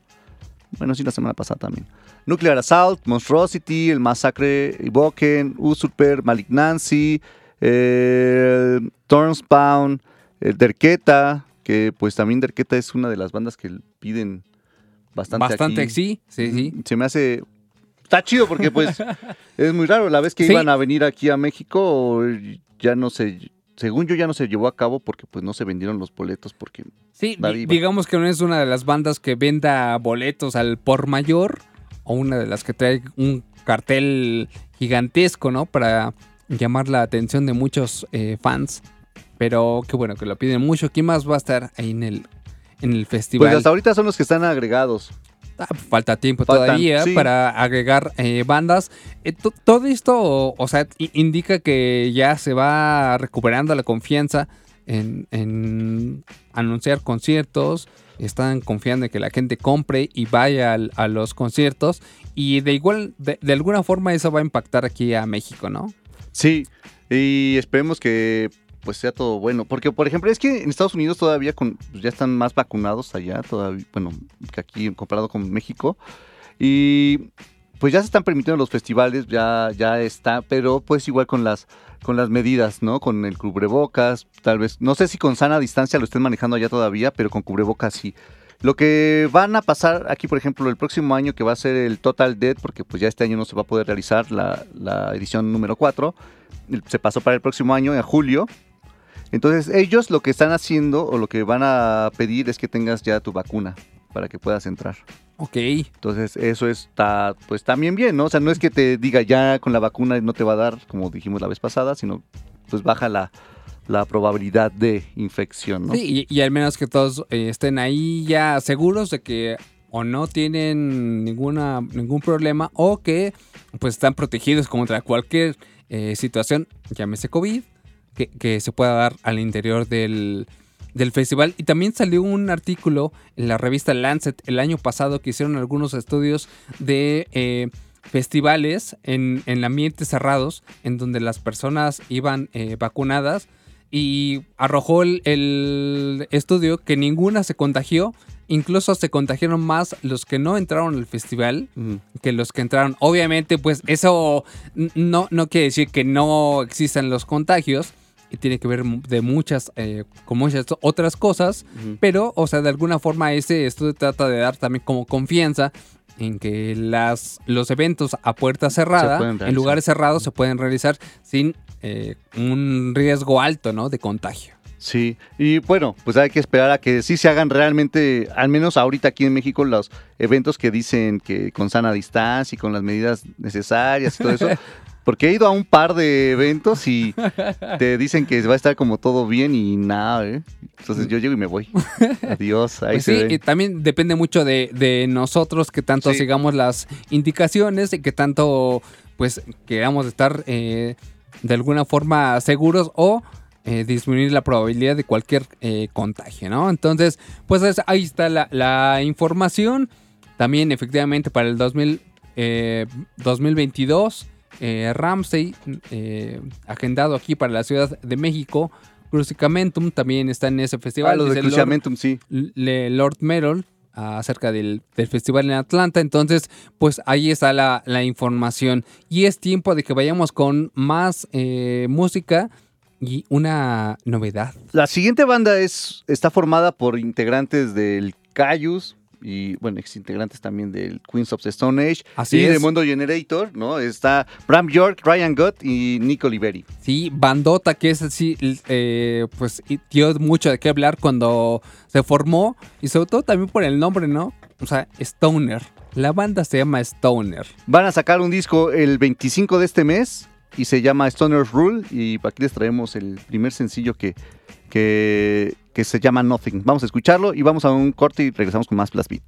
Bueno, sí, la semana pasada también. Nuclear Assault, Monstrosity, El Masacre, Evoken, Usurper, Malignancy, eh, Thornspawn, eh, Derketa, que pues también Derketa es una de las bandas que piden bastante Bastante, aquí. sí, sí, sí. Se me hace... Está chido porque pues es muy raro. La vez que Sí. iban a venir aquí a México ya no se... Según yo ya no se llevó a cabo porque pues no se vendieron los boletos porque... Sí, digamos que no es una de las bandas que venda boletos al por mayor o una de las que trae un cartel gigantesco, ¿no? Para llamar la atención de muchos eh, fans. Pero qué bueno que lo piden mucho. ¿Quién más va a estar ahí en el, en el festival? Pues hasta ahorita son los que están agregados. Ah, falta tiempo Faltan, todavía sí. para agregar eh, bandas. Eh, to- todo esto, o, o sea, indica que ya se va recuperando la confianza en, en anunciar conciertos. Están confiando en que la gente compre y vaya al- a los conciertos. Y de igual, de, de alguna forma eso va a impactar aquí a México, ¿no? Sí, y esperemos que pues sea todo bueno. Porque, por ejemplo, es que en Estados Unidos todavía pues, ya están más vacunados allá, todavía, bueno, que aquí comparado con México. Y pues ya se están permitiendo los festivales, ya, ya está, pero pues igual con las, con las medidas, ¿no? Con el cubrebocas, tal vez, no sé si con sana distancia lo estén manejando allá todavía, pero con cubrebocas sí. Lo que van a pasar aquí, por ejemplo, el próximo año, que va a ser el Total Dead, porque pues ya este año no se va a poder realizar la, la edición número 4, se pasó para el próximo año, en julio. Entonces ellos lo que están haciendo o lo que van a pedir es que tengas ya tu vacuna para que puedas entrar. Ok. Entonces, eso está, pues también bien, ¿no? O sea, no es que te diga ya con la vacuna no te va a dar, como dijimos la vez pasada, sino pues baja la, la probabilidad de infección, ¿no? Sí, y, y al menos que todos eh, estén ahí ya seguros de que o no tienen ninguna, ningún problema o que pues están protegidos contra cualquier eh, situación, llámese COVID, que, que se pueda dar al interior del, del festival. Y también salió un artículo en la revista Lancet el año pasado que hicieron algunos estudios de eh, festivales en, en ambientes cerrados en donde las personas iban eh, vacunadas y arrojó el, el estudio que ninguna se contagió. Incluso se contagiaron más los que no entraron al festival que los que entraron. Obviamente, pues eso no, no quiere decir que no existan los contagios. Y tiene que ver de muchas, eh, con muchas otras cosas. Pero, o sea, de alguna forma ese estudio trata de dar también como confianza en que las, los eventos a puerta cerrada, en lugares cerrados, se pueden realizar sin eh, un riesgo alto, ¿no? De contagio. Sí, y bueno, pues hay que esperar a que sí se hagan realmente, al menos ahorita aquí en México, los eventos que dicen que con sana distancia y con las medidas necesarias y todo eso. Porque he ido a un par de eventos y te dicen que va a estar como todo bien y nada, ¿eh? Entonces yo llego y me voy. Adiós, ahí Pues se sí, ven. y también depende mucho de, de nosotros que tanto Sí. sigamos las indicaciones y que tanto pues queramos estar eh, de alguna forma seguros o eh, disminuir la probabilidad de cualquier eh, contagio, ¿no? Entonces, pues es- ahí está la, la información. También efectivamente para el 2000, eh, 2022, eh, Ramsey, eh, agendado aquí para la Ciudad de México, Crucicamentum también está en ese festival. Ah, lo de Lord- Cruciamentum, sí. le- Lord Merrill acerca del, del festival en Atlanta. Entonces, pues ahí está la, la información. Y es tiempo de que vayamos con más eh, música y una novedad. La siguiente banda es está formada por integrantes del Cayus y, bueno, ex integrantes también del Queens of the Stone Age Así y es. de Mundo Generator, ¿no? Está Bram York, Ryan Gott y Nico Oliveri. Sí, bandota que es así, eh, pues dio mucho de qué hablar cuando se formó y sobre todo también por el nombre, ¿no? O sea, Stoner. La banda se llama Stoner. Van a sacar un disco el 25 de este mes y se llama Stoner's Rule y aquí les traemos el primer sencillo que, que, se llama Nothing. Vamos a escucharlo y vamos a un corte y regresamos con más Blast Beat.